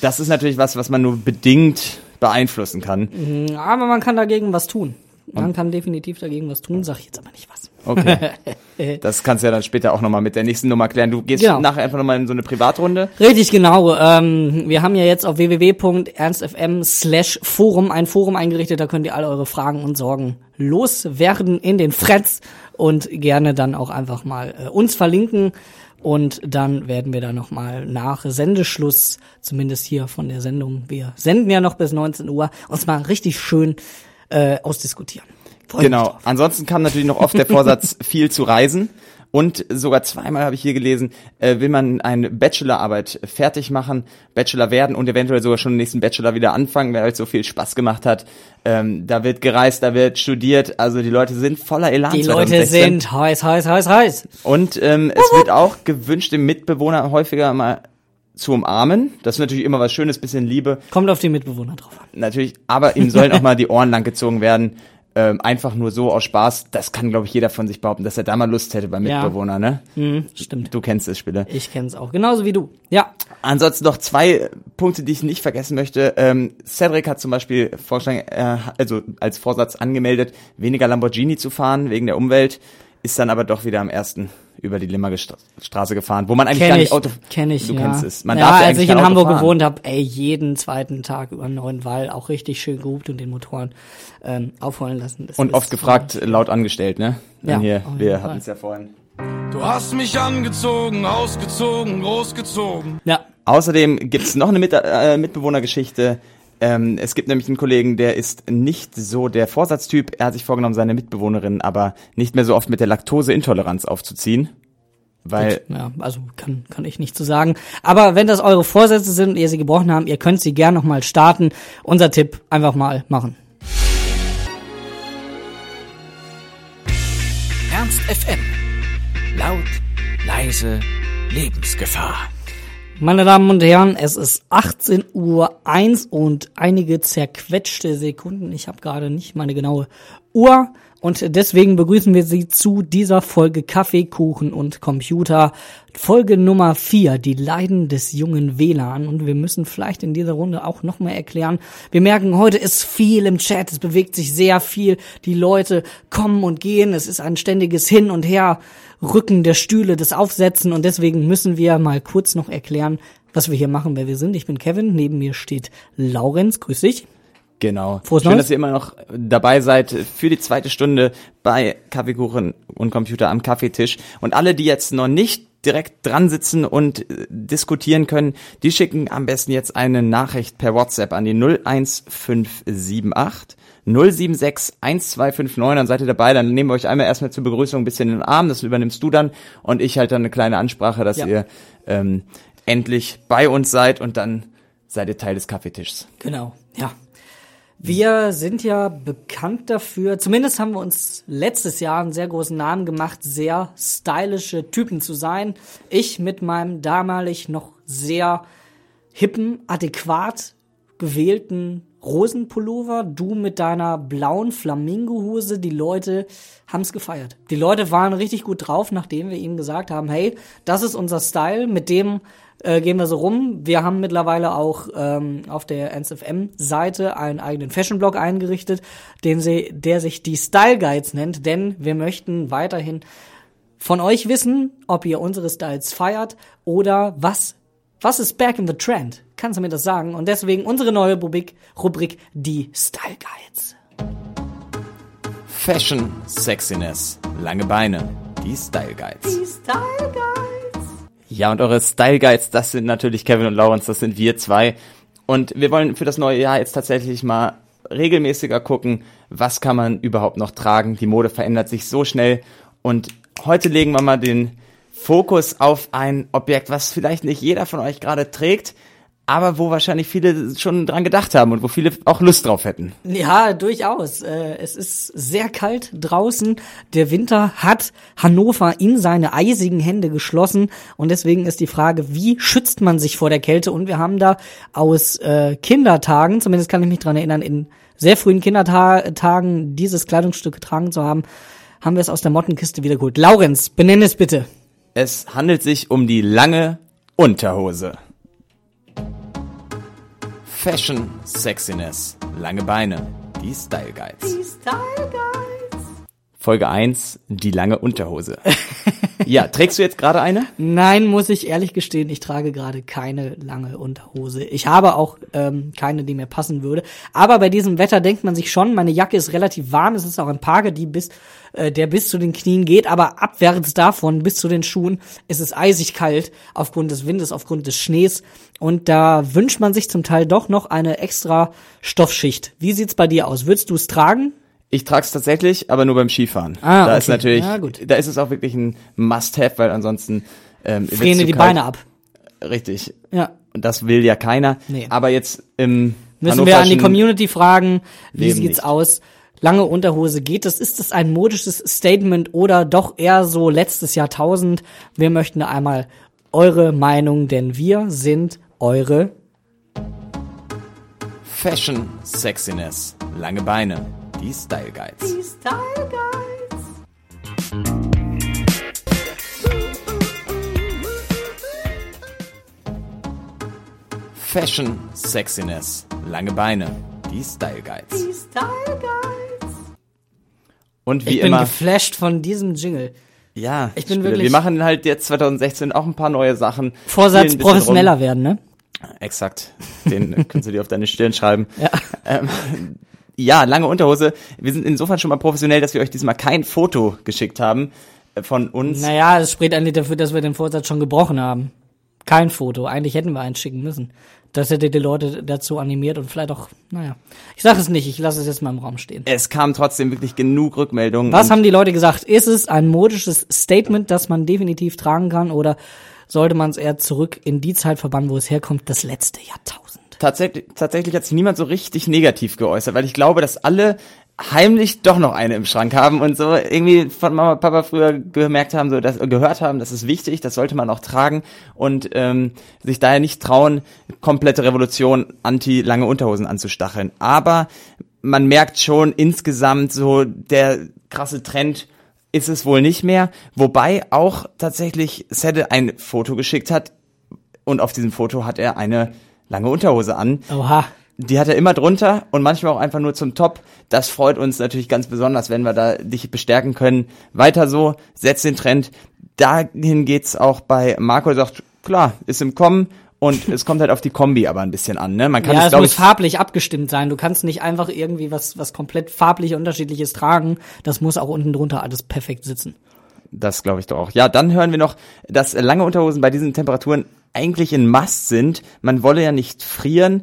Das ist natürlich was, was man nur bedingt beeinflussen kann. Aber man kann dagegen was tun. Man kann definitiv dagegen was tun, sag ich jetzt aber nicht was. Okay. Das kannst du ja dann später auch nochmal mit der nächsten Nummer klären. Du gehst Genau. nachher einfach nochmal in so eine Privatrunde. Richtig, genau. Ähm, wir haben ja jetzt auf www.ernstfm slash Forum ein Forum eingerichtet, da könnt ihr alle eure Fragen und Sorgen loswerden in den Threads und gerne dann auch einfach mal äh, uns verlinken. Und dann werden wir da nochmal nach Sendeschluss, zumindest hier von der Sendung, wir senden ja noch bis 19 Uhr, uns mal richtig schön äh, ausdiskutieren. Freu Genau. Ansonsten kam natürlich noch oft der Vorsatz, viel zu reisen. Und sogar zweimal habe ich hier gelesen, äh, will man eine Bachelorarbeit fertig machen, Bachelor werden und eventuell sogar schon den nächsten Bachelor wieder anfangen, weil es so viel Spaß gemacht hat. Ähm, da wird gereist, da wird studiert, also die Leute sind voller Elan. Die Leute 2016. sind heiß, heiß, heiß, heiß. Und ähm, es wird auch gewünscht, den Mitbewohner häufiger mal zu umarmen. Das ist natürlich immer was Schönes, bisschen Liebe. Kommt auf die Mitbewohner drauf an. Natürlich, aber ihm sollen auch mal die Ohren langgezogen werden. Ähm, einfach nur so aus Spaß. Das kann, glaube ich, jeder von sich behaupten, dass er da mal Lust hätte beim Ja. Mitbewohner, ne? Hm, stimmt. Du kennst das Spiele. Ich kenn's auch, genauso wie du. Ja, Ansonsten noch zwei Punkte, die ich nicht vergessen möchte. Ähm, Cedric hat zum Beispiel vorgeschlagen, äh, also als Vorsatz angemeldet, weniger Lamborghini zu fahren wegen der Umwelt, ist dann aber doch wieder am ersten über die Limmerge Stra- Straße gefahren, wo man eigentlich gar kenn nicht ich, Auto. kenn ich, Du ja. kennst es. Man ja, darf ja als ich in Auto Hamburg fahren. gewohnt habe, ey, jeden zweiten Tag über den neuen Wall auch richtig schön gehupt und den Motoren ähm, aufheulen lassen. Das Und ist oft gefragt, laut angestellt, ne? Ja, hier, wir hatten es ja vorhin. Du hast mich angezogen, ausgezogen, großgezogen. Ja, Außerdem gibt's noch eine Mit äh, Mitbewohnergeschichte. Ähm, es gibt nämlich einen Kollegen, der ist nicht so der Vorsatztyp. Er hat sich vorgenommen, seine Mitbewohnerin aber nicht mehr so oft mit der Laktoseintoleranz aufzuziehen. Weil, ja, also kann, kann ich nicht zu sagen. Aber wenn das eure Vorsätze sind und ihr sie gebrochen habt, ihr könnt sie gern nochmal starten. Unser Tipp, einfach mal machen. Ernst FM. Laut, leise, Lebensgefahr. Meine Damen und Herren, es ist 18 Uhr 1 und einige zerquetschte Sekunden. Ich habe gerade nicht meine genaue Uhr und deswegen begrüßen wir Sie zu dieser Folge Kaffee, Kuchen und Computer. Folge Nummer 4, die Leiden des jungen WLAN. Und wir müssen vielleicht in dieser Runde auch nochmal erklären. Wir merken, heute ist viel im Chat, es bewegt sich sehr viel. Die Leute kommen und gehen, es ist ein ständiges Hin und Her. Rücken der Stühle, das Aufsetzen und deswegen müssen wir mal kurz noch erklären, was wir hier machen, wer wir sind. Ich bin Kevin, neben mir steht Laurenz, grüß dich. Genau. Frohes Schön, Neues. dass ihr immer noch dabei seid für die zweite Stunde bei Kaffeekuchen und Computer am Kaffeetisch. Und alle, die jetzt noch nicht direkt dran sitzen und äh, diskutieren können, die schicken am besten jetzt eine Nachricht per WhatsApp an die 01578 076 1259, dann seid ihr dabei, dann nehmen wir euch einmal erstmal zur Begrüßung ein bisschen in den Arm, das übernimmst du dann und ich halt dann eine kleine Ansprache, dass Ja. ihr ähm, endlich bei uns seid und dann seid ihr Teil des Kaffeetischs. Genau, ja. Wir sind ja bekannt dafür, zumindest haben wir uns letztes Jahr einen sehr großen Namen gemacht, sehr stylische Typen zu sein. Ich mit meinem damalig noch sehr hippen, adäquat gewählten Rosenpullover, du mit deiner blauen Flamingohose, die Leute haben's gefeiert. Die Leute waren richtig gut drauf, nachdem wir ihnen gesagt haben, hey, das ist unser Style, mit dem äh, gehen wir so rum. Wir haben mittlerweile auch ähm, auf der NSFM-Seite einen eigenen Fashion-Blog eingerichtet, den sie, der sich die Style Guides nennt, denn wir möchten weiterhin von euch wissen, ob ihr unsere Styles feiert oder was, was ist back in the trend? Kannst du mir das sagen? Und deswegen unsere neue Rubrik, Rubrik die Style Guides. Fashion, Sexiness, lange Beine, die Style Guides. Die Style Guides. Ja, und eure Style Guides, das sind natürlich Kevin und Lawrence, das sind wir zwei. Und wir wollen für das neue Jahr jetzt tatsächlich mal regelmäßiger gucken, was kann man überhaupt noch tragen. Die Mode verändert sich so schnell. Und heute legen wir mal den Fokus auf ein Objekt, was vielleicht nicht jeder von euch gerade trägt, aber wo wahrscheinlich viele schon dran gedacht haben und wo viele auch Lust drauf hätten. Ja, durchaus. Äh, Es ist sehr kalt draußen. Der Winter hat Hannover in seine eisigen Hände geschlossen. Und deswegen ist die Frage, wie schützt man sich vor der Kälte? Und wir haben da aus äh, Kindertagen, zumindest kann ich mich dran erinnern, in sehr frühen Kindertagen dieses Kleidungsstück getragen zu haben, haben wir es aus der Mottenkiste wiedergeholt. Laurenz, benenne es bitte. Es handelt sich um die lange Unterhose. Fashion, Sexiness, lange Beine, die Style Guides. Die Style Guides. Folge 1, die lange Unterhose. ja, trägst du jetzt gerade eine? Nein, muss ich ehrlich gestehen, ich trage gerade keine lange Unterhose. Ich habe auch ähm, keine, die mir passen würde. Aber bei diesem Wetter denkt man sich schon, meine Jacke ist relativ warm. Es ist auch ein Parker, die bis, äh, der bis zu den Knien geht. Aber abwärts davon, bis zu den Schuhen, ist es eisig kalt aufgrund des Windes, aufgrund des Schnees. Und da wünscht man sich zum Teil doch noch eine extra Stoffschicht. Wie sieht's bei dir aus? Würdest du es tragen? Ich trage es tatsächlich, aber nur beim Skifahren. Ah, da okay. ist natürlich, Ja, da ist es auch wirklich ein Must-have, weil ansonsten ähm, Frieren die. Beine ab. Richtig. Ja. Und das will ja keiner. Nee. Aber jetzt im Müssen wir an die Community fragen, wie Leben sieht's nicht. aus? Lange Unterhose, geht das? Ist das ein modisches Statement oder doch eher so letztes Jahrtausend? Wir möchten einmal eure Meinung, denn wir sind eure Fashion Sexiness. Lange Beine. Die Style Guides. Style Guys. Fashion Sexiness. Lange Beine. Die Style Guides. Style Guys. Und wie Ich bin immer. geflasht von diesem Jingle. Ja, Ich bin wirklich- Wir machen halt jetzt 2016 auch ein paar neue Sachen. Vorsatz professioneller werden, ne? Rum. Exakt. Den kannst du dir auf deine Stirn schreiben. Ja. Ähm, ja, lange Unterhose. Wir sind insofern schon mal professionell, dass wir euch diesmal kein Foto geschickt haben äh, von uns. Naja, es spricht eigentlich dafür, dass wir den Vorsatz schon gebrochen haben. Kein Foto. Eigentlich hätten wir eins schicken müssen. Das hätte die Leute dazu animiert und vielleicht auch, naja. Ich sage es nicht, ich lasse es jetzt mal im Raum stehen. Es kam trotzdem wirklich genug Rückmeldungen. Was haben die Leute gesagt? Ist es ein modisches Statement, das man definitiv tragen kann oder sollte man es eher zurück in die Zeit verbannen, wo es herkommt, das letzte Jahrtausend? Tatsächlich, tatsächlich hat sich niemand so richtig negativ geäußert, weil ich glaube, dass alle heimlich doch noch eine im Schrank haben und so irgendwie von Mama und Papa früher gemerkt haben, so dass, gehört haben, das ist wichtig, das sollte man auch tragen und ähm, sich daher nicht trauen, komplette Revolution anti lange Unterhosen anzustacheln. Aber man merkt schon insgesamt so der krasse Trend ist es wohl nicht mehr, wobei auch tatsächlich Sede ein Foto geschickt hat und auf diesem Foto hat er eine lange Unterhose an. Oha. Die hat er immer drunter und manchmal auch einfach nur zum Top. Das freut uns natürlich ganz besonders, wenn wir da dich bestärken können. Weiter so, setz den Trend. Dahin geht's auch bei Marco, der sagt, klar, ist im Kommen und es kommt halt auf die Kombi aber ein bisschen an. Ne? Man kann ja, es, es muss ich, farblich abgestimmt sein. Du kannst nicht einfach irgendwie was, was komplett farblich unterschiedliches tragen. Das muss auch unten drunter alles perfekt sitzen. Das glaube ich doch auch. Ja, dann hören wir noch, dass lange Unterhosen bei diesen Temperaturen eigentlich ein Must sind. Man wolle ja nicht frieren.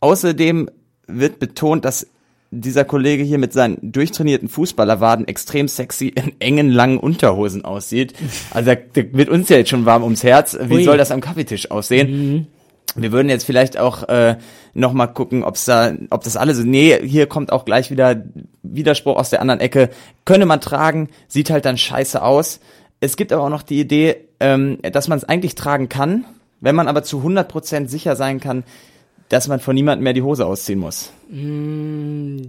Außerdem wird betont, dass dieser Kollege hier mit seinen durchtrainierten Fußballerwaden extrem sexy in engen, langen Unterhosen aussieht. Also wird uns ja jetzt schon warm ums Herz. Wie Ui. soll das am Kaffeetisch aussehen? Wir würden jetzt vielleicht auch äh, noch mal gucken, ob's da, ob das alles. Nee, hier kommt auch gleich wieder Widerspruch aus der anderen Ecke. Könne man tragen, sieht halt dann scheiße aus. Es gibt aber auch noch die Idee, ähm, dass man es eigentlich tragen kann, wenn man aber zu 100% sicher sein kann, dass man von niemandem mehr die Hose ausziehen muss.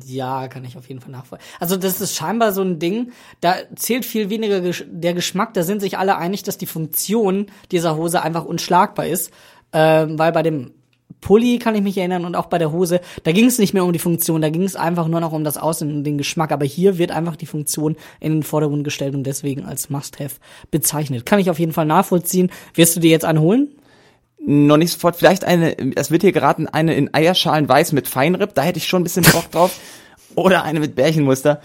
Ja, kann ich auf jeden Fall nachvollziehen. Also das ist scheinbar so ein Ding, da zählt viel weniger gesch- der Geschmack, da sind sich alle einig, dass die Funktion dieser Hose einfach unschlagbar ist, ähm, weil bei dem Pulli kann ich mich erinnern und auch bei der Hose, da ging es nicht mehr um die Funktion, da ging es einfach nur noch um das Aussehen und den Geschmack, aber hier wird einfach die Funktion in den Vordergrund gestellt und deswegen als Must-Have bezeichnet. Kann ich auf jeden Fall nachvollziehen. Wirst du dir jetzt einen holen? Noch nicht sofort, vielleicht eine, es wird hier geraten, eine in Eierschalen weiß mit Feinripp, da hätte ich schon ein bisschen Bock drauf. Oder eine mit Bärchenmuster.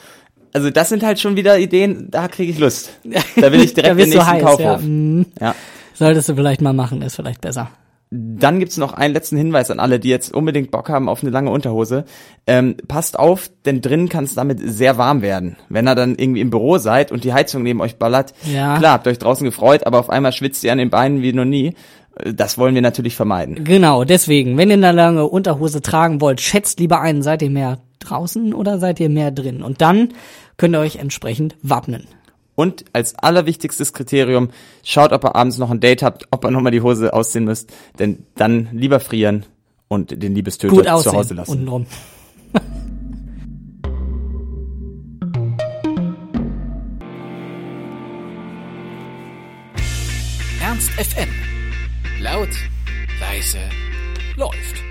Also das sind halt schon wieder Ideen, da kriege ich Lust. Da will ich direkt den nächsten heiß, Kaufhof. ja. Mhm. Ja. Solltest du vielleicht mal machen, ist vielleicht besser. Dann gibt's noch einen letzten Hinweis an alle, die jetzt unbedingt Bock haben auf eine lange Unterhose. Ähm, passt auf, denn drinnen kann es damit sehr warm werden. Wenn ihr dann irgendwie im Büro seid und die Heizung neben euch ballert, Ja. klar, habt euch draußen gefreut, aber auf einmal schwitzt ihr an den Beinen wie noch nie. Das wollen wir natürlich vermeiden. Genau, deswegen, wenn ihr eine lange Unterhose tragen wollt, schätzt lieber ein, seid ihr mehr draußen oder seid ihr mehr drin? Und dann könnt ihr euch entsprechend wappnen. Und als allerwichtigstes Kriterium, schaut, ob ihr abends noch ein Date habt, ob ihr nochmal die Hose ausziehen müsst, denn dann lieber frieren und den Liebestöter zu Hause lassen. untenrum. leise, läuft.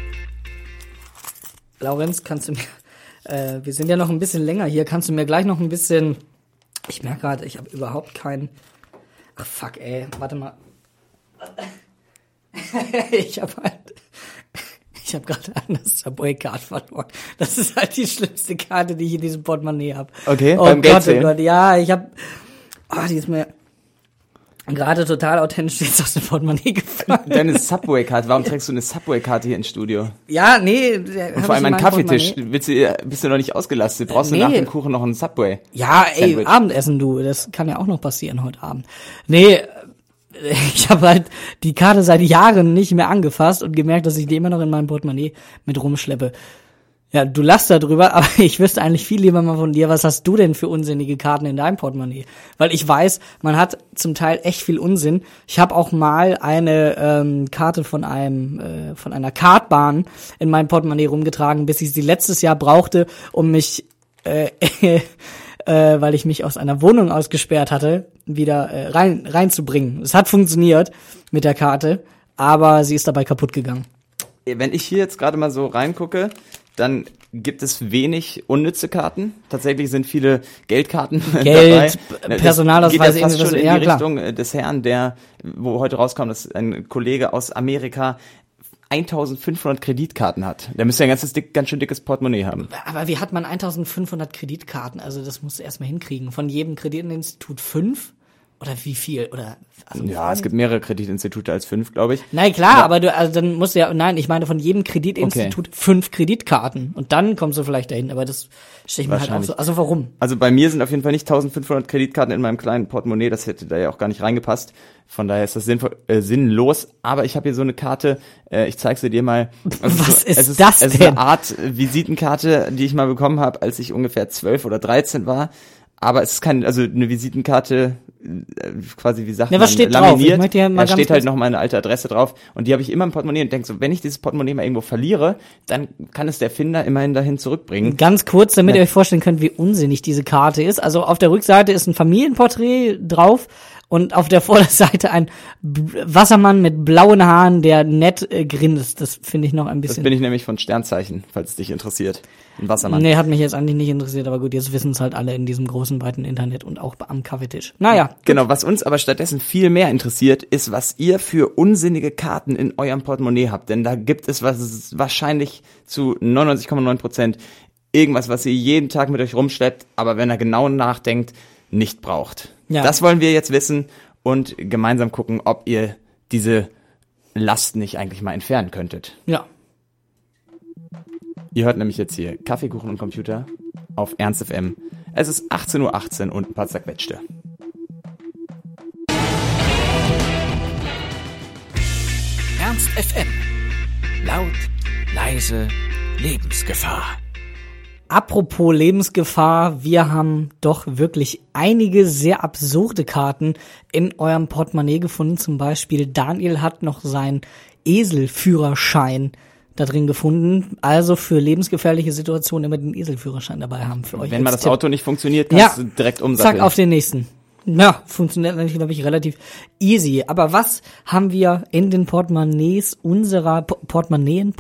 Laurenz, kannst du mir, äh, wir sind ja noch ein bisschen länger hier, kannst du mir gleich noch ein bisschen Ich merke gerade, ich habe überhaupt keinen. Ach fuck, ey, warte mal. ich habe halt. Ich habe gerade eine Subway-Card verloren. Das ist halt die schlimmste Karte, die ich in diesem Portemonnaie habe. Okay, oh beim Gott, oh Geldzählen? Gott, ja, ich habe. Oh, die ist mir gerade total authentisch jetzt aus dem Portemonnaie gefallen. Deine Subway-Karte, warum trägst du eine Subway-Karte hier ins Studio? Ja, nee. hab Vor allem ich in ein meinem Kaffeetisch. Willst du, bist du noch nicht ausgelastet? Brauchst du Nee. nach dem Kuchen noch einen Subway? Ja, ey, Sandwich. Abendessen, du. Das kann ja auch noch passieren heute Abend. Nee, äh, ich habe halt die Karte seit Jahren nicht mehr angefasst und gemerkt, dass ich die immer noch in meinem Portemonnaie mit rumschleppe. Ja, du lachst darüber, aber ich wüsste eigentlich viel lieber mal von dir, was hast du denn für unsinnige Karten in deinem Portemonnaie? Weil ich weiß, man hat zum Teil echt viel Unsinn. Ich habe auch mal eine ähm, Karte von einem äh, von einer Kartbahn in meinem Portemonnaie rumgetragen, bis ich sie letztes Jahr brauchte, um mich äh, äh, weil ich mich aus einer Wohnung ausgesperrt hatte, wieder äh, rein reinzubringen. Es hat funktioniert mit der Karte, aber sie ist dabei kaputt gegangen. Wenn ich hier jetzt gerade mal so reingucke, dann gibt es wenig unnütze Karten. Tatsächlich sind viele Geldkarten Geld, dabei. Das Personalausweise, geht ja fast schon in ja, die klar. Richtung äh, des Herrn, der, wo heute rauskam, dass ein Kollege aus Amerika 1500 Kreditkarten hat. Der müsste ja ein ganzes dick, ganz schön dickes Portemonnaie haben. Aber wie hat man 1500 Kreditkarten? Also das musst du erstmal hinkriegen. Von jedem Kreditinstitut fünf? Oder wie viel? Oder also Ja, es gibt mehrere Kreditinstitute als fünf, glaube ich. Nein, klar, aber du, also dann musst du ja, nein, ich meine von jedem Kreditinstitut fünf Kreditkarten. Und dann kommst du vielleicht dahin, aber das stelle ich mir halt auch so. Also warum? Also bei mir sind auf jeden Fall nicht 1500 Kreditkarten in meinem kleinen Portemonnaie, das hätte da ja auch gar nicht reingepasst. Von daher ist das sinnvoll, äh, sinnlos. Aber ich habe hier so eine Karte, äh, ich zeig sie dir mal. Also Was ist ist das Es ist denn? eine Art Visitenkarte, die ich mal bekommen habe, als ich ungefähr 12 oder 13 war. Aber es ist keine, also eine Visitenkarte, quasi wie sagt Ja, man, was steht drauf? laminiert. Möchte ja da steht halt noch meine alte Adresse drauf und die habe ich immer im Portemonnaie und denk so, wenn ich dieses Portemonnaie mal irgendwo verliere, dann kann es der Finder immerhin dahin zurückbringen. Ganz kurz, damit ihr euch vorstellen könnt, wie unsinnig diese Karte ist. Also auf der Rückseite ist ein Familienporträt drauf und auf der Vorderseite ein B Wassermann mit blauen Haaren, der nett äh, grinst. Das finde ich noch ein Das bisschen. bin ich nämlich von Sternzeichen, falls es dich interessiert. Ein Wassermann. Nee, hat mich jetzt eigentlich nicht interessiert, aber gut, jetzt wissen es halt alle in diesem großen, weiten Internet und auch am Kaffeetisch. Naja, Genau, was uns aber stattdessen viel mehr interessiert, ist, was ihr für unsinnige Karten in eurem Portemonnaie habt. Denn da gibt es was wahrscheinlich zu 99,9 Prozent irgendwas, was ihr jeden Tag mit euch rumschleppt, aber wenn er genau nachdenkt, nicht braucht. Ja. Das wollen wir jetzt wissen und gemeinsam gucken, ob ihr diese Last nicht eigentlich mal entfernen könntet. ja. Ihr hört nämlich jetzt hier Kaffeekuchen und Computer auf Ernst FM. Es ist 18.18 Uhr und ein paar zerquetschte. Ernst FM. Laut, leise, Lebensgefahr. Apropos Lebensgefahr, wir haben doch wirklich einige sehr absurde Karten in eurem Portemonnaie gefunden. Zum Beispiel Daniel hat noch seinen Eselführerschein da drin gefunden. Also für lebensgefährliche Situationen immer den Eselführerschein dabei haben für euch. Wenn mal das Tipp. Auto nicht funktioniert, ja, kannst du direkt umsatteln. zack auf den nächsten. Ja, funktioniert natürlich, glaube ich, relativ easy. Aber was haben wir in den Portemonnaies unserer P Portemonnaies?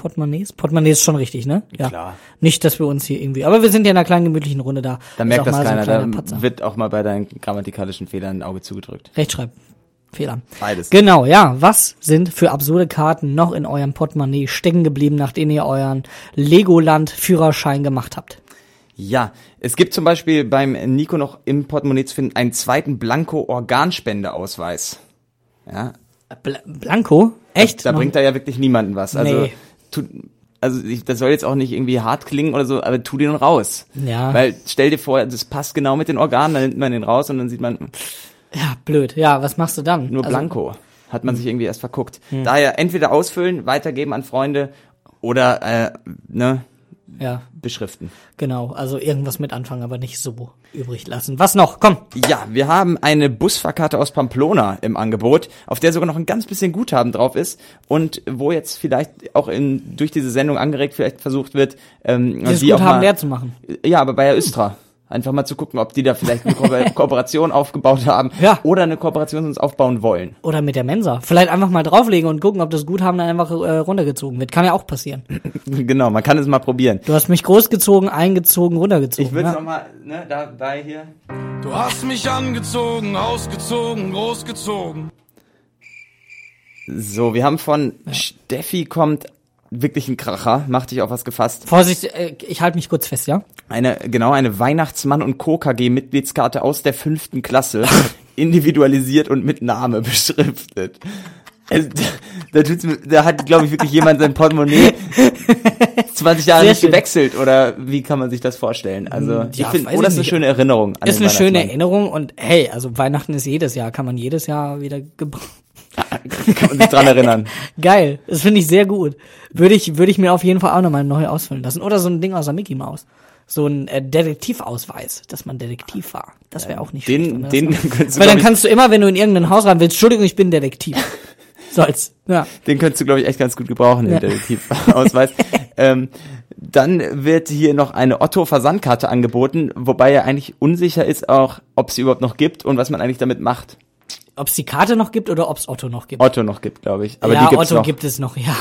Portemonnaies? Ist schon richtig, ne? Ja. Klar. Nicht, dass wir uns hier irgendwie. Aber wir sind ja in einer kleinen gemütlichen Runde da. Da merkt das so keiner. kleiner da Patzer. wird auch mal bei deinen grammatikalischen Fehlern ein Auge zugedrückt. Rechtschreibfehler. Beides. Genau, ja. Was sind für absurde Karten noch in eurem Portemonnaie stecken geblieben, nachdem ihr euren Legoland-Führerschein gemacht habt? Ja, es gibt zum Beispiel beim Nico noch im Portemonnaie zu finden einen zweiten Blanko-Organspendeausweis. Ja, Bl Blanco? Echt? da Noch- bringt er ja wirklich niemanden was. Also, Nee. tu, also ich, das soll jetzt auch nicht irgendwie hart klingen oder so, aber tu den raus. Ja. Weil stell dir vor, das passt genau mit den Organen, dann nimmt man den raus und dann sieht man Ja, blöd. Ja, was machst du dann? nur Also- Blanko. Hat man sich irgendwie erst verguckt. Daher entweder ausfüllen, weitergeben an Freunde oder äh, ne, Ja, beschriften. genau. Also irgendwas mit anfangen, aber nicht so übrig lassen. Was noch? Komm. Ja, wir haben eine Busfahrkarte aus Pamplona im Angebot, auf der sogar noch ein ganz bisschen Guthaben drauf ist und wo jetzt vielleicht auch in, durch diese Sendung angeregt vielleicht versucht wird, ähm, Dieses die auch Guthaben mal, leer zu machen. Ja, aber bei der Östra. Einfach mal zu gucken, ob die da vielleicht eine Ko Kooperation aufgebaut haben Ja. oder eine Kooperation uns aufbauen wollen. Oder mit der Mensa. Vielleicht einfach mal drauflegen und gucken, ob das Guthaben dann einfach äh, runtergezogen wird. Kann ja auch passieren. genau, man kann es mal probieren. Du hast mich großgezogen, eingezogen, runtergezogen. Ich würde ja. noch mal, ne, dabei hier. Du hast mich angezogen, ausgezogen, großgezogen. So, wir haben von Steffi kommt wirklich ein Kracher, mach dich auf was gefasst. Vorsicht, äh, ich halte mich kurz fest, ja? Eine, genau, eine Weihnachtsmann und Co. KG Mitgliedskarte aus der fünften Klasse, individualisiert und mit Name beschriftet. Es, da, tut's mir, da hat, glaube ich, wirklich jemand sein Portemonnaie 20 Jahre Sehr nicht schön. gewechselt oder wie kann man sich das vorstellen? Also ich Ja, finde, oh, das ist eine schöne Erinnerung. An Ist eine schöne. Erinnerung und hey, also Weihnachten ist jedes Jahr, kann man jedes Jahr wieder gebrauchen. Kann man sich dran erinnern. Geil, das finde ich sehr gut. Würde ich, würde ich mir auf jeden Fall auch nochmal neu ausfüllen lassen. Oder so ein Ding aus der Mickey Mouse. So ein äh, Detektivausweis, dass man Detektiv war. Das wäre auch nicht Den- schlecht, den könntest du, Weil dann kannst du immer, wenn du in irgendein Haus rein willst, Entschuldigung, ich bin Detektiv. So als, ja. Den könntest du, glaube ich, echt ganz gut gebrauchen, den Ja. Detektivausweis. ähm, dann wird hier noch eine Otto-Versandkarte angeboten, wobei er eigentlich unsicher ist auch, ob sie überhaupt noch gibt und was man eigentlich damit macht. Ob es die Karte noch gibt oder ob es Otto noch gibt. Otto noch gibt, glaube ich. Aber ja, die gibt's Otto noch. gibt es noch, ja.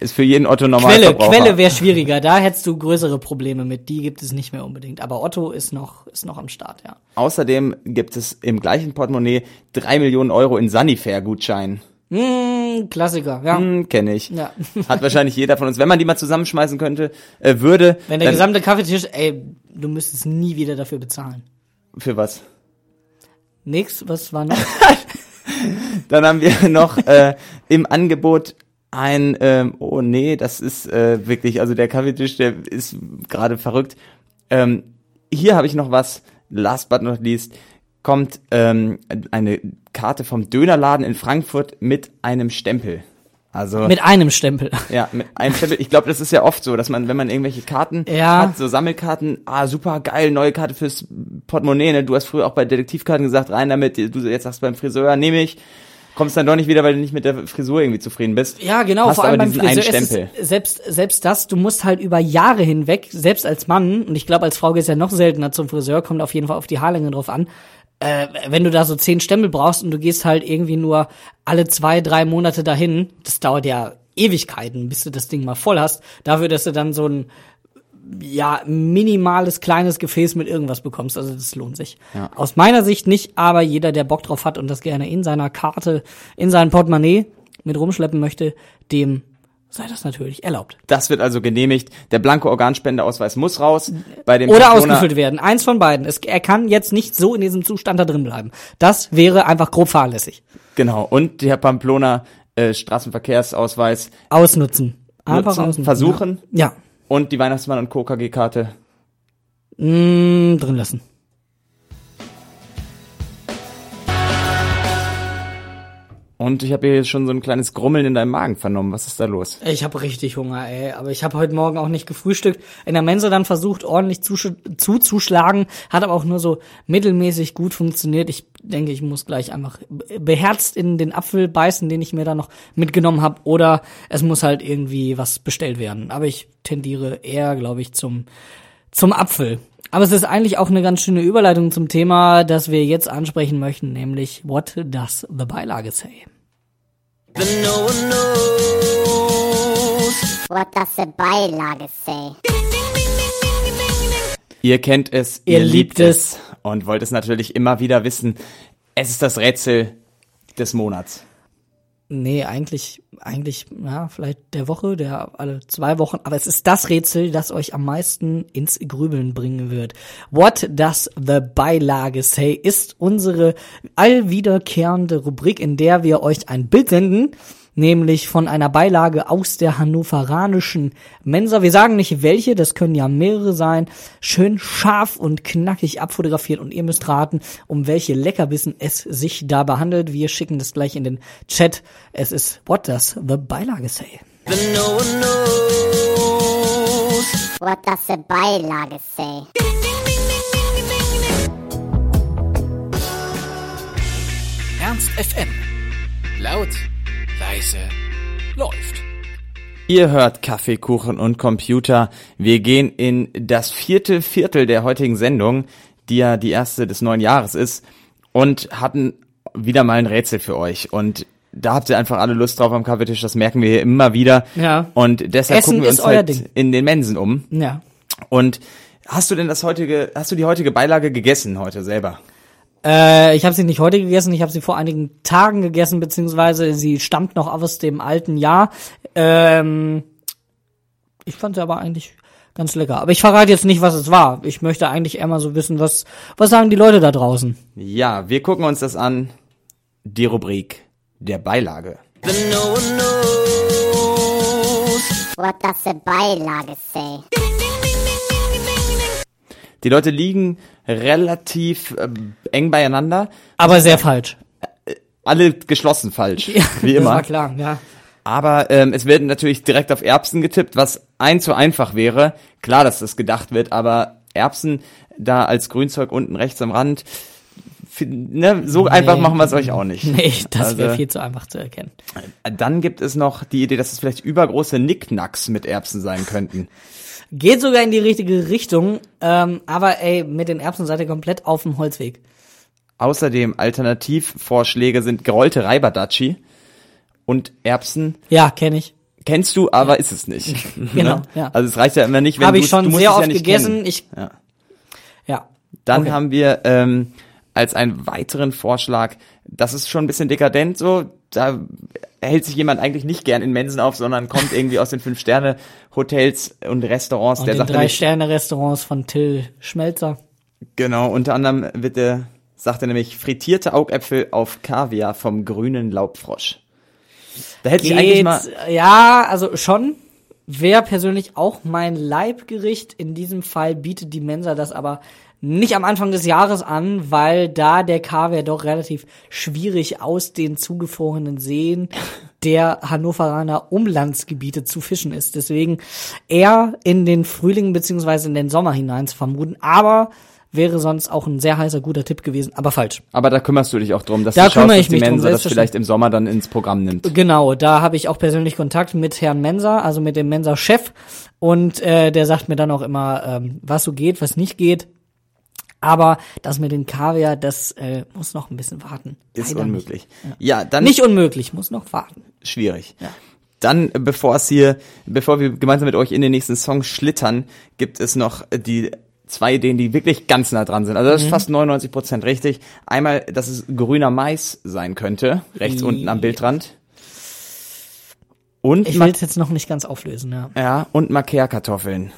Ist für jeden Otto normal Quelle, Quelle wäre schwieriger, da hättest du größere Probleme mit. Die gibt es nicht mehr unbedingt. Aber Otto ist noch, ist noch am Start, ja. Außerdem gibt es im gleichen Portemonnaie drei Millionen Euro in Sanifair-Gutschein. Mm, Klassiker, ja. Hm, kenne ich. Ja. Hat wahrscheinlich jeder von uns. Wenn man die mal zusammenschmeißen könnte, äh, würde. Wenn der gesamte Kaffeetisch, ey, du müsstest nie wieder dafür bezahlen. Für was? Nix, was war noch? Dann haben wir noch äh, im Angebot ein, ähm, oh nee, das ist äh, wirklich, also der Kaffeetisch, der ist gerade verrückt. Ähm, hier habe ich noch was, last but not least, kommt ähm, eine Karte vom Dönerladen in Frankfurt mit einem Stempel. Also Mit einem Stempel. ja, mit einem Stempel. Ich glaube, das ist ja oft so, dass man, wenn man irgendwelche Karten Ja. hat, so Sammelkarten, ah, super geil, neue Karte fürs Portemonnaie, ne? Du hast früher auch bei Detektivkarten gesagt, rein damit, du jetzt sagst beim Friseur, nehme ich, kommst dann doch nicht wieder, weil du nicht mit der Frisur irgendwie zufrieden bist. Ja, genau, Hast vor allem aber beim Friseur ist Stempel. es, selbst, selbst das, du musst halt über Jahre hinweg, selbst als Mann, und ich glaube, als Frau geht's ja noch seltener zum Friseur, kommt auf jeden Fall auf die Haarlänge drauf an, äh, wenn du da so zehn Stempel brauchst und du gehst halt irgendwie nur alle zwei, drei Monate dahin, das dauert ja Ewigkeiten, bis du das Ding mal voll hast, dafür, dass du dann so ein ja, minimales kleines Gefäß mit irgendwas bekommst. Also das lohnt sich. Ja. Aus meiner Sicht nicht, aber jeder, der Bock drauf hat und das gerne in seiner Karte, in seinem Portemonnaie mit rumschleppen möchte, dem sei das natürlich erlaubt. Das wird also genehmigt. Der blanke Organspendeausweis muss raus. Bei dem Oder Pamplona- ausgefüllt werden. Eins von beiden. Es, er kann jetzt nicht so in diesem Zustand da drin bleiben. Das wäre einfach grob fahrlässig. Genau. Und der Pamplona äh, Straßenverkehrsausweis Ausnutzen. Einfach Nutzen, ausnutzen. versuchen. Ja. und die Weihnachtsmann und Co. KG-Karte. ja. Mm, drin lassen. Und ich habe hier schon so ein kleines Grummeln in deinem Magen vernommen. Was ist da los? Ich habe richtig Hunger, ey. Aber ich habe heute Morgen auch nicht gefrühstückt. In der Mensa dann versucht, ordentlich zusch- zuzuschlagen. Hat aber auch nur so mittelmäßig gut funktioniert. Ich denke, ich muss gleich einfach beherzt in den Apfel beißen, den ich mir da noch mitgenommen habe. Oder es muss halt irgendwie was bestellt werden. Aber ich tendiere eher, glaube ich, zum, zum Apfel. Aber es ist eigentlich auch eine ganz schöne Überleitung zum Thema, das wir jetzt ansprechen möchten, nämlich What does the Beilage say? What does the Beilage say? Ihr kennt es, Ihr liebt es. und wollt es natürlich immer wieder wissen. Es ist das Rätsel des Monats. Nee, eigentlich, eigentlich, ja, vielleicht der Woche, der alle zwei Wochen, aber es ist das Rätsel, das euch am meisten ins Grübeln bringen wird. What does the Beilage say ist unsere allwiederkehrende Rubrik, in der wir euch ein Bild senden, nämlich von einer Beilage aus der hannoveranischen Mensa. Wir sagen nicht welche, das können ja mehrere sein. Schön scharf und knackig abfotografiert und ihr müsst raten, um welche Leckerbissen es sich dabei handelt. Wir schicken das gleich in den Chat. Es ist What does the Beilage say? What does the Beilage say? Ernst FM. Laut, leise, läuft. Ihr hört Kaffee, Kuchen und Computer. Wir gehen in das vierte Viertel der heutigen Sendung, die ja die erste des neuen Jahres ist, und hatten wieder mal ein Rätsel für euch. Und da habt ihr einfach alle Lust drauf am Kaffeetisch, das merken wir hier immer wieder. Ja. Und deshalb Essen gucken wir uns halt Ding. in den Mensen um. Ja. Und hast du denn das heutige, hast du die heutige Beilage gegessen heute selber? Äh, ich habe sie nicht heute gegessen, ich habe sie vor einigen Tagen gegessen, beziehungsweise sie stammt noch aus dem alten Jahr. Ähm, ich fand sie aber eigentlich ganz lecker. Aber ich verrate jetzt nicht, was es war. Ich möchte eigentlich eher mal so wissen, was, was sagen die Leute da draußen? Ja, wir gucken uns das an. Die Rubrik der Beilage. What does the Beilage say? Die Leute liegen relativ äh, eng beieinander. Aber sehr falsch. Alle geschlossen falsch, wie Das immer. war klar, ja. Aber ähm, es wird natürlich direkt auf Erbsen getippt, was ein zu einfach wäre. Klar, dass das gedacht wird, aber Erbsen da als Grünzeug unten rechts am Rand, ne, so einfach machen wir es euch auch nicht. Nee, das wäre Also, viel zu einfach zu erkennen. Dann gibt es noch die Idee, dass es vielleicht übergroße Nicknacks mit Erbsen sein könnten. Geht sogar in die richtige Richtung, ähm, aber ey, mit den Erbsen seid ihr komplett auf dem Holzweg. Außerdem Alternativvorschläge sind gerollte Reiberdatschi und Erbsen. Ja, kenne ich. Kennst du, aber ist es nicht. Genau, Ne? ja. Also es reicht ja immer nicht, wenn Habe du ich schon du musst sehr ja oft nicht gegessen. kennen. Ich, Ja. ja. Dann Okay. haben wir ähm, als einen weiteren Vorschlag, das ist schon ein bisschen dekadent so, da hält sich jemand eigentlich nicht gern in Mensen auf, sondern kommt irgendwie aus den Fünf-Sterne-Hotels und Restaurants. Und der den sagt drei nämlich, Sterne Restaurants von Till Schmelzer. genau, unter anderem wird der, sagt er nämlich, frittierte Augäpfel auf Kaviar vom grünen Laubfrosch. Da hätte ich eigentlich mal, ja, also schon. Wäre persönlich auch mein Leibgericht. In diesem Fall bietet die Mensa das aber nicht am Anfang des Jahres an, weil da der Kaviar doch relativ schwierig aus den zugefrorenen Seen der Hannoveraner Umlandsgebiete zu fischen ist. Deswegen eher in den Frühling beziehungsweise in den Sommer hinein zu vermuten. Aber wäre sonst auch ein sehr heißer guter Tipp gewesen, aber falsch. aber da kümmerst du dich auch drum, dass Da du schaust, dass die mich drum, Mensa das vielleicht im Sommer dann ins Programm nimmt. Genau, da habe ich auch persönlich Kontakt mit Herrn Mensa, also mit dem Mensa-Chef. Und äh, der sagt mir dann auch immer, ähm, was so geht, was nicht geht. Aber das mit dem Kaviar, das äh, muss noch ein bisschen warten. Ist Leider unmöglich. Ja, dann Nicht. nicht unmöglich, muss noch warten. schwierig. Dann, äh, bevor es hier, bevor wir gemeinsam mit euch in den nächsten Song schlittern, gibt es noch die zwei Ideen, die wirklich ganz nah dran sind. Also Mhm. das ist fast 99 Prozent richtig. Einmal, dass es grüner Mais sein könnte, rechts unten am Bildrand. Und, Ich will es jetzt noch nicht ganz auflösen, ja. ja, und Macea-Kartoffeln.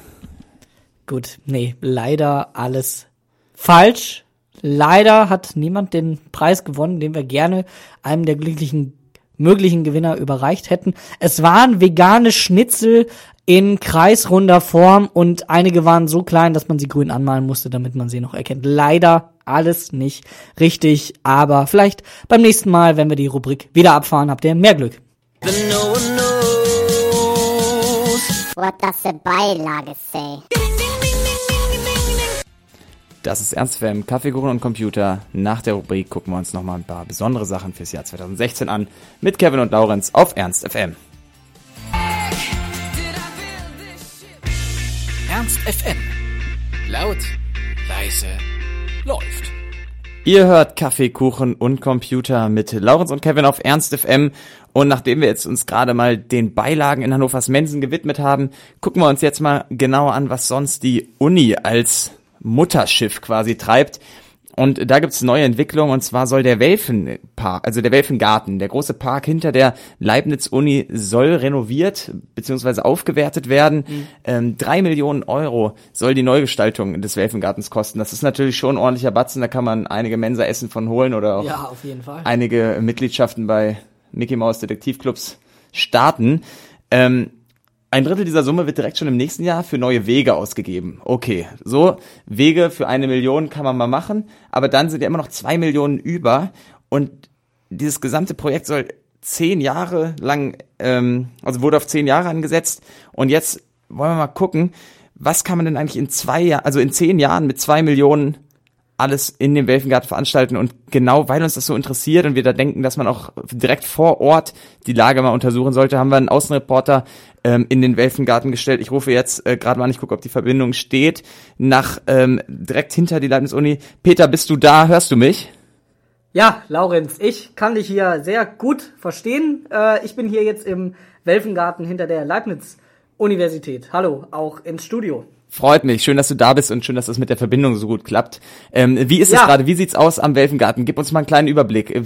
Gut, nee, leider alles falsch. Leider hat niemand den Preis gewonnen, den wir gerne einem der glücklichen möglichen Gewinner überreicht hätten. Es waren vegane Schnitzel in kreisrunder Form und einige waren so klein, dass man sie grün anmalen musste, damit man sie noch erkennt. Leider alles nicht richtig, aber vielleicht beim nächsten Mal, wenn wir die Rubrik wieder abfahren, habt ihr mehr Glück. What does the Beilage say? Das ist Ernst FM, Kaffeekuchen und Computer. Nach der Rubrik gucken wir uns nochmal ein paar besondere Sachen fürs Jahr 2016 an. Mit Kevin und Laurenz auf Ernst FM. Ernst FM. Laut, leise, läuft. Ihr hört Kaffee, Kuchen und Computer mit Laurenz und Kevin auf Ernst FM. Und nachdem wir jetzt uns gerade mal den Beilagen in Hannovers Mensen gewidmet haben, gucken wir uns jetzt mal genauer an, was sonst die Uni als Mutterschiff quasi treibt. Und da gibt's neue Entwicklungen, und zwar soll der Welfenpark, also der Welfengarten, der große Park hinter der Leibniz-Uni soll renoviert bzw. aufgewertet werden. Ähm, drei Millionen Euro soll die Neugestaltung des Welfengartens kosten. Das ist natürlich schon ein ordentlicher Batzen, da kann man einige Mensa-Essen von holen oder auch Ja, einige Mitgliedschaften bei Mickey Mouse Detektivclubs starten. Ähm, ein Drittel dieser Summe wird direkt schon im nächsten Jahr für neue Wege ausgegeben. Okay, so Wege für eine Million kann man mal machen, aber dann sind ja immer noch zwei Millionen über und dieses gesamte Projekt soll zehn Jahre lang, ähm, also wurde auf zehn Jahre angesetzt und jetzt wollen wir mal gucken, was kann man denn eigentlich in zwei Jahren, also in zehn Jahren mit zwei Millionen alles in dem Welfengarten veranstalten und genau weil uns das so interessiert und wir da denken, dass man auch direkt vor Ort die Lage mal untersuchen sollte, haben wir einen Außenreporter ähm, in den Welfengarten gestellt. Ich rufe jetzt äh, gerade mal an, ich gucke, ob die Verbindung steht, nach ähm, direkt hinter die Leibniz-Uni. Peter, bist du da? Hörst du mich? Ja, Laurenz, ich kann dich hier sehr gut verstehen. Äh, ich bin hier jetzt im Welfengarten hinter der Leibniz-Universität. Hallo, auch ins Studio. Freut mich. Schön, dass du da bist und schön, dass das mit der Verbindung so gut klappt. Ähm, wie ist es Ja. gerade? Wie sieht's aus am Welfengarten? Gib uns mal einen kleinen Überblick. Äh,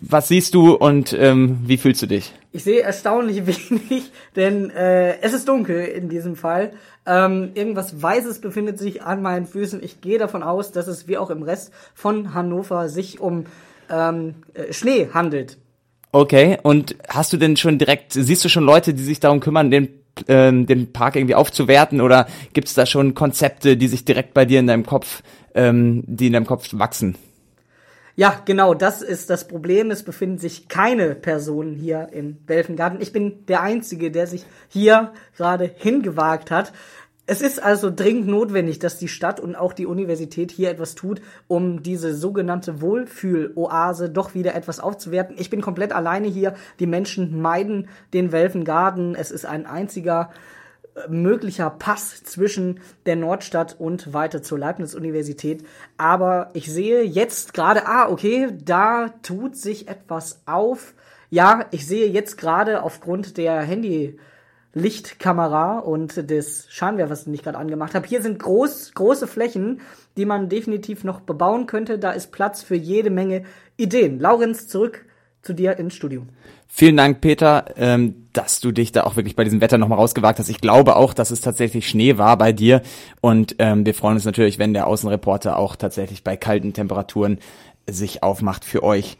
Was siehst du und ähm, wie fühlst du dich? Ich sehe erstaunlich wenig, denn äh, es ist dunkel in diesem Fall. Ähm, irgendwas Weißes befindet sich an meinen Füßen. Ich gehe davon aus, dass es wie auch im Rest von Hannover sich um ähm, äh, Schnee handelt. Okay, und hast du denn schon direkt, siehst du schon Leute, die sich darum kümmern, den, ähm, den Park irgendwie aufzuwerten oder gibt's da schon Konzepte, die sich direkt bei dir in deinem Kopf, ähm, die in deinem Kopf wachsen? Ja, genau, das ist das Problem. Es befinden sich keine Personen hier im Welfengarten. Ich bin der Einzige, der sich hier gerade hingewagt hat. Es ist also dringend notwendig, dass die Stadt und auch die Universität hier etwas tut, um diese sogenannte Wohlfühloase doch wieder etwas aufzuwerten. Ich bin komplett alleine hier. Die Menschen meiden den Welfengarten. Es ist ein einziger möglicher Pass zwischen der Nordstadt und weiter zur Leibniz-Universität. Aber ich sehe jetzt gerade, ah, okay, da tut sich etwas auf. Ja, ich sehe jetzt gerade aufgrund der Handy-Lichtkamera und des Scheinwerfers, den ich gerade angemacht habe, hier sind groß, große Flächen, die man definitiv noch bebauen könnte. Da ist Platz für jede Menge Ideen. Laurenz, zurück zu dir ins Studio. Vielen Dank, Peter, ähm, dass du dich da auch wirklich bei diesem Wetter nochmal rausgewagt hast. Ich glaube auch, dass es tatsächlich Schnee war bei dir. Und ähm, wir freuen uns natürlich, wenn der Außenreporter auch tatsächlich bei kalten Temperaturen sich aufmacht für euch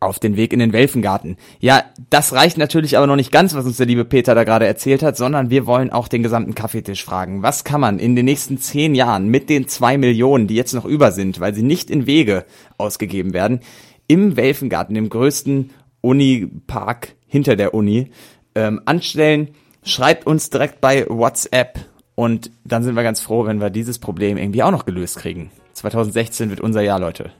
auf den Weg in den Welfengarten. Ja, das reicht natürlich aber noch nicht ganz, was uns der liebe Peter da gerade erzählt hat, sondern wir wollen auch den gesamten Kaffeetisch fragen. Was kann man in den nächsten zehn Jahren mit den zwei Millionen, die jetzt noch über sind, weil sie nicht in Wege ausgegeben werden, im Welfengarten, dem größten Uni-Park hinter der Uni, ähm, anstellen? Schreibt uns direkt bei WhatsApp und dann sind wir ganz froh, wenn wir dieses Problem irgendwie auch noch gelöst kriegen. 2016 wird unser Jahr, Leute.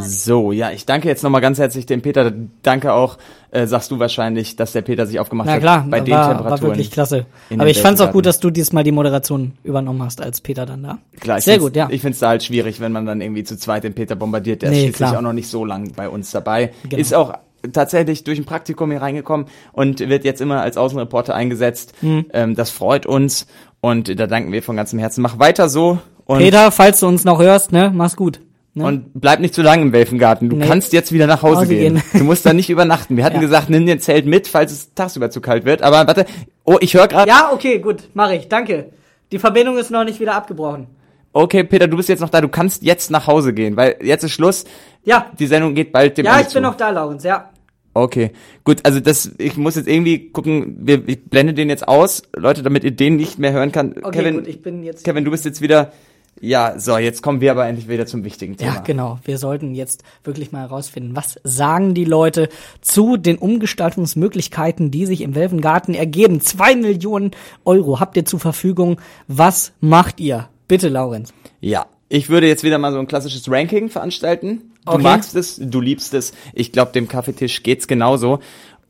So, ja, ich danke jetzt nochmal ganz herzlich dem Peter. Danke auch, äh, sagst du wahrscheinlich, dass der Peter sich aufgemacht Na hat. klar, bei den war, war Temperaturen. wirklich klasse. Aber den ich fand's auch gut, dass du diesmal die Moderation übernommen hast als Peter dann da. Klar, Sehr gut, ja. Ich find's da halt schwierig, wenn man dann irgendwie zu zweit den Peter bombardiert. Der Nee, ist schließlich klar. auch noch nicht so lang bei uns dabei. Genau. Ist auch tatsächlich durch ein Praktikum hier reingekommen und wird jetzt immer als Außenreporter eingesetzt. Hm. Ähm, das freut uns und da danken wir von ganzem Herzen. Mach weiter so Peter, falls du uns noch hörst, ne, mach's gut. Ne? und bleib nicht zu lange im Welfengarten. Du Nee. kannst jetzt wieder nach Hause Hause gehen. gehen. Du musst da nicht übernachten. Wir hatten Ja. gesagt, nimm dir ein Zelt mit, falls es tagsüber zu kalt wird. Aber warte, oh, ich höre gerade. ja, okay, gut, mache ich, danke. Die Verbindung ist noch nicht wieder abgebrochen. Okay, Peter, du bist jetzt noch da. Du kannst jetzt nach Hause gehen, weil jetzt ist Schluss. Ja, Die Sendung geht bald dem ja, Ende ich bin zu. noch da, Laurens, ja. Okay, gut, also das, ich muss jetzt irgendwie gucken, wir, ich blende den jetzt aus, Leute, damit ihr den nicht mehr hören kann. Okay, Kevin, gut, ich bin jetzt. Kevin, du bist jetzt wieder, ja, so, jetzt kommen wir aber endlich wieder zum wichtigen Thema. Ja, genau. Wir sollten jetzt wirklich mal herausfinden, was sagen die Leute zu den Umgestaltungsmöglichkeiten, die sich im Welfengarten ergeben. Zwei Millionen Euro habt ihr zur Verfügung. Was macht ihr? Bitte, Laurenz. Ja, ich würde jetzt wieder mal so ein klassisches Ranking veranstalten. Du Okay. magst es, du liebst es. Ich glaube, dem Kaffeetisch geht's genauso.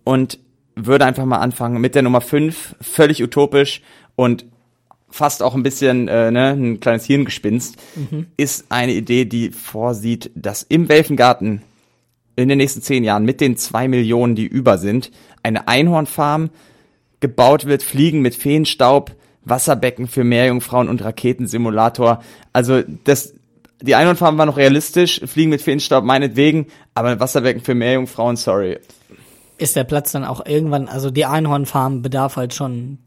Und würde einfach mal anfangen mit der Nummer 5, völlig utopisch und fast auch ein bisschen äh, ne, ein kleines Hirngespinst, ist eine Idee, die vorsieht, dass im Welfengarten in den nächsten zehn Jahren mit den zwei Millionen, die über sind, eine Einhornfarm gebaut wird, Fliegen mit Feenstaub, Wasserbecken für Meerjungfrauen und Raketensimulator. Also das, die Einhornfarm war noch realistisch, Fliegen mit Feenstaub meinetwegen, aber Wasserbecken für Meerjungfrauen, sorry. Ist der Platz dann auch irgendwann, also die Einhornfarm bedarf halt schon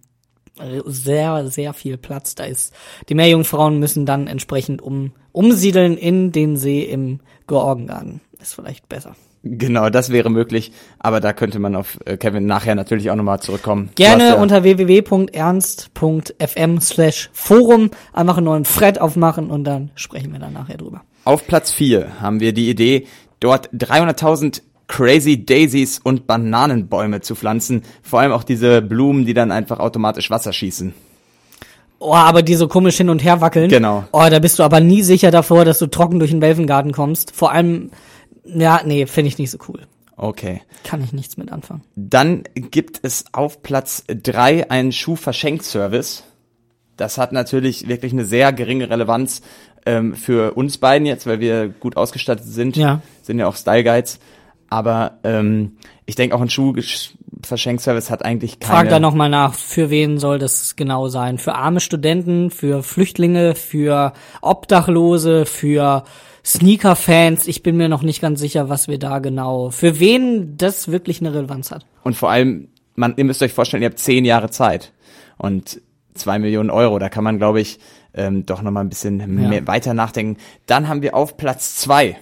sehr, sehr viel Platz. Da ist, die Meerjungfrauen müssen dann entsprechend um, umsiedeln in den See im Georgengarten. Ist vielleicht besser. Genau, das wäre möglich, aber da könnte man auf äh, Kevin nachher natürlich auch nochmal zurückkommen. Gerne ja- unter www.ernst.fm slash Forum einfach einen neuen Thread aufmachen und dann sprechen wir dann nachher drüber. Auf Platz 4 haben wir die Idee, dort 300.000 Crazy Daisies und Bananenbäume zu pflanzen. Vor allem auch diese Blumen, die dann einfach automatisch Wasser schießen. Oh, aber die so komisch hin und her wackeln. Genau. Oh, da bist du aber nie sicher davor, dass du trocken durch den Welfengarten kommst. Vor allem, ja, nee, finde ich nicht so cool. Okay. Kann ich nichts mit anfangen. Dann gibt es auf Platz 3 einen Schuhverschenkservice. Das hat natürlich wirklich eine sehr geringe Relevanz ähm, für uns beiden jetzt, weil wir gut ausgestattet sind. Ja. Sind ja auch Style Guides. Aber ähm, ich denke auch ein Schuh Schuhverschenkservice hat eigentlich keine... Frag da nochmal nach, für wen soll das genau sein? Für arme Studenten, für Flüchtlinge, für Obdachlose, für Sneaker-Fans? Ich bin mir noch nicht ganz sicher, was wir da genau, für wen das wirklich eine Relevanz hat. Und vor allem, man, ihr müsst euch vorstellen, ihr habt zehn Jahre Zeit und zwei Millionen Euro. Da kann man, glaube ich, ähm, doch noch mal ein bisschen mehr, weiter nachdenken. Dann haben wir auf Platz zwei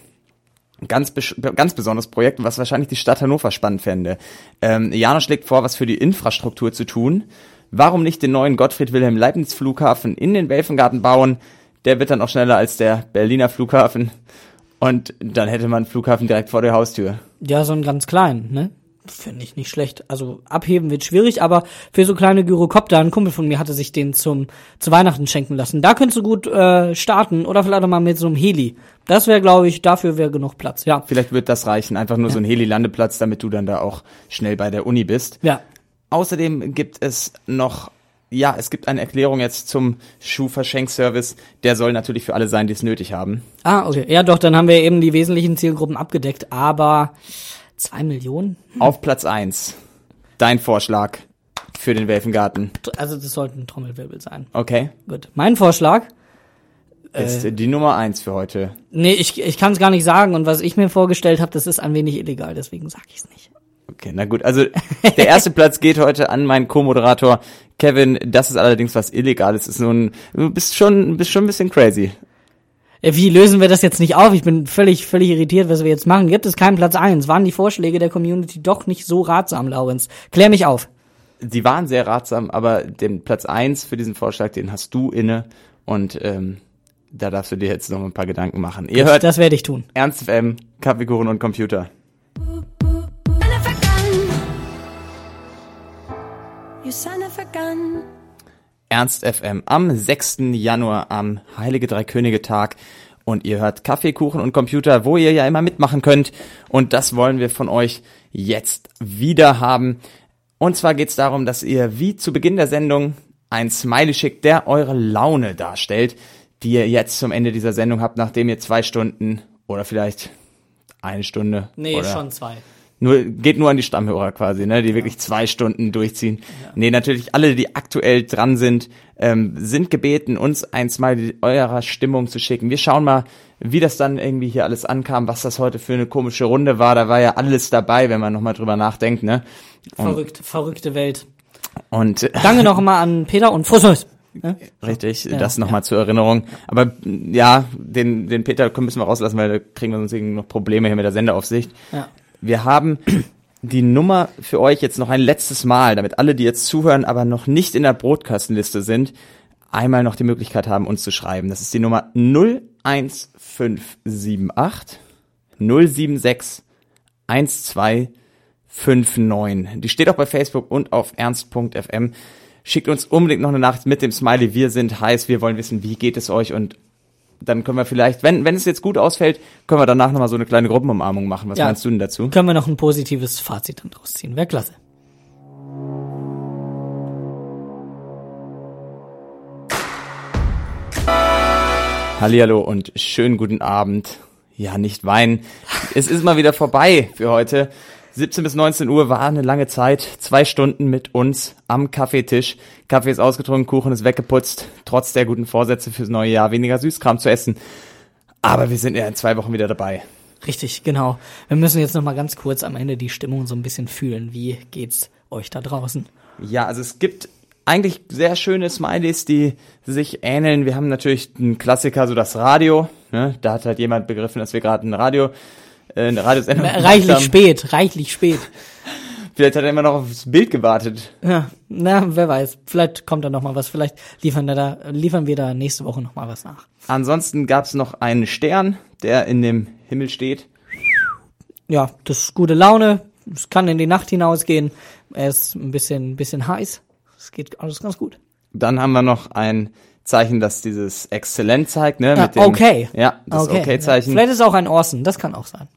ganz, ganz besonderes Projekt, was wahrscheinlich die Stadt Hannover spannend fände. Ähm, Jana schlägt vor, was für die Infrastruktur zu tun. Warum nicht den neuen Gottfried-Wilhelm-Leibniz-Flughafen in den Welfengarten bauen? Der wird dann auch schneller als der Berliner Flughafen. Und dann hätte man einen Flughafen direkt vor der Haustür. Ja, so einen ganz kleinen, ne? Finde ich nicht schlecht. Also abheben wird schwierig, aber für so kleine Gyrokopter, ein Kumpel von mir hatte sich den zum zu Weihnachten schenken lassen. Da könntest du gut äh, starten oder vielleicht auch mal mit so einem Heli. Das wäre, glaube ich, dafür wäre genug Platz. Ja, Vielleicht wird das reichen, einfach nur so ein Heli-Landeplatz, damit du dann da auch schnell bei der Uni bist. ja. Außerdem gibt es noch, ja, es gibt eine Erklärung jetzt zum Schuhverschenkservice. Der soll natürlich für alle sein, die es nötig haben. Ah, okay. Ja, doch, dann haben wir eben die wesentlichen Zielgruppen abgedeckt. Aber zwei Millionen? Auf Platz eins dein Vorschlag für den Welfengarten. Also das sollte ein Trommelwirbel sein. Okay, Gut. Mein Vorschlag. Ist die Nummer eins für heute. Nee, ich, ich kann es gar nicht sagen. Und was ich mir vorgestellt habe, das ist ein wenig illegal, deswegen sage ich es nicht. Okay, na gut. Also der erste Platz geht heute an meinen Co-Moderator Kevin. Das ist allerdings was Illegales. Ist nun, du bist schon, bist schon ein bisschen crazy. Äh, Wie lösen wir das jetzt nicht auf? Ich bin völlig, völlig irritiert, was wir jetzt machen. Gibt es keinen Platz eins? Waren die Vorschläge der Community doch nicht so ratsam, Laurenz? Klär mich auf. Die waren sehr ratsam, aber den Platz eins für diesen Vorschlag, den hast du inne. Und ähm, da darfst du dir jetzt noch ein paar Gedanken machen. Ihr hört Das werde ich tun. Ernst FM, Kaffeekuchen und Computer. Ernst FM am 6. Januar am Heilige Drei Könige Tag und ihr hört Kaffeekuchen und Computer, wo ihr ja immer mitmachen könnt und das wollen wir von euch jetzt wieder haben. Und zwar geht es darum, dass ihr wie zu Beginn der Sendung ein Smiley schickt, der eure Laune darstellt, die ihr jetzt zum Ende dieser Sendung habt, nachdem ihr zwei Stunden oder vielleicht eine Stunde Nee, schon zwei. nur, geht nur an die Stammhörer quasi, ne, die wirklich zwei Stunden durchziehen. Nee, natürlich alle, die aktuell dran sind, ähm, sind gebeten, uns ein Smiley eurer Stimmung zu schicken. Wir schauen mal, wie das dann irgendwie hier alles ankam, was das heute für eine komische Runde war. Da war ja alles dabei, wenn man nochmal drüber nachdenkt, ne? Verrückt, verrückte Welt. Und Danke noch mal an Peter und frohes Neues. Ja? richtig, das nochmal zur Erinnerung. Aber ja, den, den Peter müssen wir rauslassen, weil da kriegen wir sonst irgendwie noch Probleme hier mit der Sendeaufsicht. Ja. Wir haben die Nummer für euch jetzt noch ein letztes Mal, damit alle, die jetzt zuhören, aber noch nicht in der Brotkastenliste sind, einmal noch die Möglichkeit haben, uns zu schreiben. Das ist die Nummer 01578 076 1259. Die steht auch bei Facebook und auf ernst.fm. Schickt uns unbedingt noch eine Nachricht mit dem Smiley. Wir sind heiß. Wir wollen wissen, wie geht es euch und dann können wir vielleicht, wenn, wenn es jetzt gut ausfällt, können wir danach nochmal so eine kleine Gruppenumarmung machen. Was Ja. meinst du denn dazu? Können wir noch ein positives Fazit dann draus ziehen. Wäre klasse. Hallihallo und schönen guten Abend. Ja, nicht weinen. Es ist mal wieder vorbei für heute. 17 bis 19 Uhr war eine lange Zeit. Zwei Stunden mit uns am Kaffeetisch. Kaffee ist ausgetrunken, Kuchen ist weggeputzt. Trotz der guten Vorsätze fürs neue Jahr weniger Süßkram zu essen. Aber wir sind ja in zwei Wochen wieder dabei. Richtig, genau. Wir müssen jetzt noch mal ganz kurz am Ende die Stimmung so ein bisschen fühlen. Wie geht's euch da draußen? Ja, also es gibt eigentlich sehr schöne Smileys, die sich ähneln. Wir haben natürlich einen Klassiker, so das Radio. Ne? Da hat halt jemand begriffen, dass wir gerade ein Radio, äh, eine Radiosendung Reichlich spät, reichlich spät. Vielleicht hat er immer noch aufs Bild gewartet. Ja, na, wer weiß. Vielleicht kommt da noch mal was. Vielleicht liefern, wir da, liefern wir da nächste Woche noch mal was nach. Ansonsten gab es noch einen Stern, der in dem Himmel steht. Ja, das ist gute Laune. Es kann in die Nacht hinausgehen. Er ist ein bisschen, ein bisschen heiß. Es geht alles ganz gut. Dann haben wir noch ein Zeichen, das dieses Exzellent zeigt, ne? Ja, mit dem, okay. Ja, das Okay-Zeichen. Vielleicht ist es auch ein Orson. Das kann auch sein.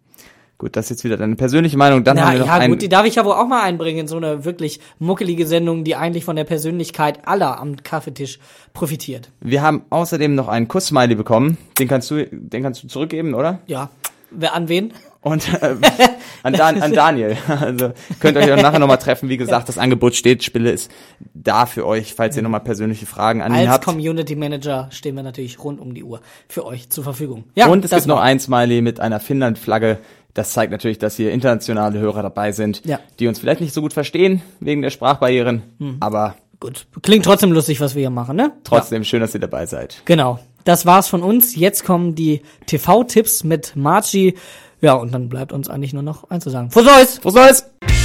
Gut, das ist jetzt wieder deine persönliche Meinung. Dann Ja, haben wir noch ja einen, gut, die darf ich ja wohl auch mal einbringen in so eine wirklich muckelige Sendung, die eigentlich von der Persönlichkeit aller am Kaffeetisch profitiert. wir haben außerdem noch einen Kuss-Smiley bekommen. Den kannst du, den kannst du zurückgeben, oder? Ja, Wer an wen? und äh, an, Dan an Daniel. Also könnt ihr euch auch nachher nochmal treffen. Wie gesagt, das Angebot steht. Spille ist da für euch, falls ihr nochmal persönliche Fragen an ihn Als habt. Community Manager stehen wir natürlich rund um die Uhr für euch zur Verfügung. Ja, Und es gibt noch ein Smiley mit einer Finnland-Flagge. Das zeigt natürlich, dass hier internationale Hörer dabei sind, Ja. die uns vielleicht nicht so gut verstehen wegen der Sprachbarrieren, aber Gut, klingt trotzdem lustig, was wir hier machen, ne? trotzdem schön, dass ihr dabei seid. Genau. Das war's von uns. Jetzt kommen die TV-Tipps mit Marci. Ja, und dann bleibt uns eigentlich nur noch eins zu sagen. Frohes Neues! Frohes Neues!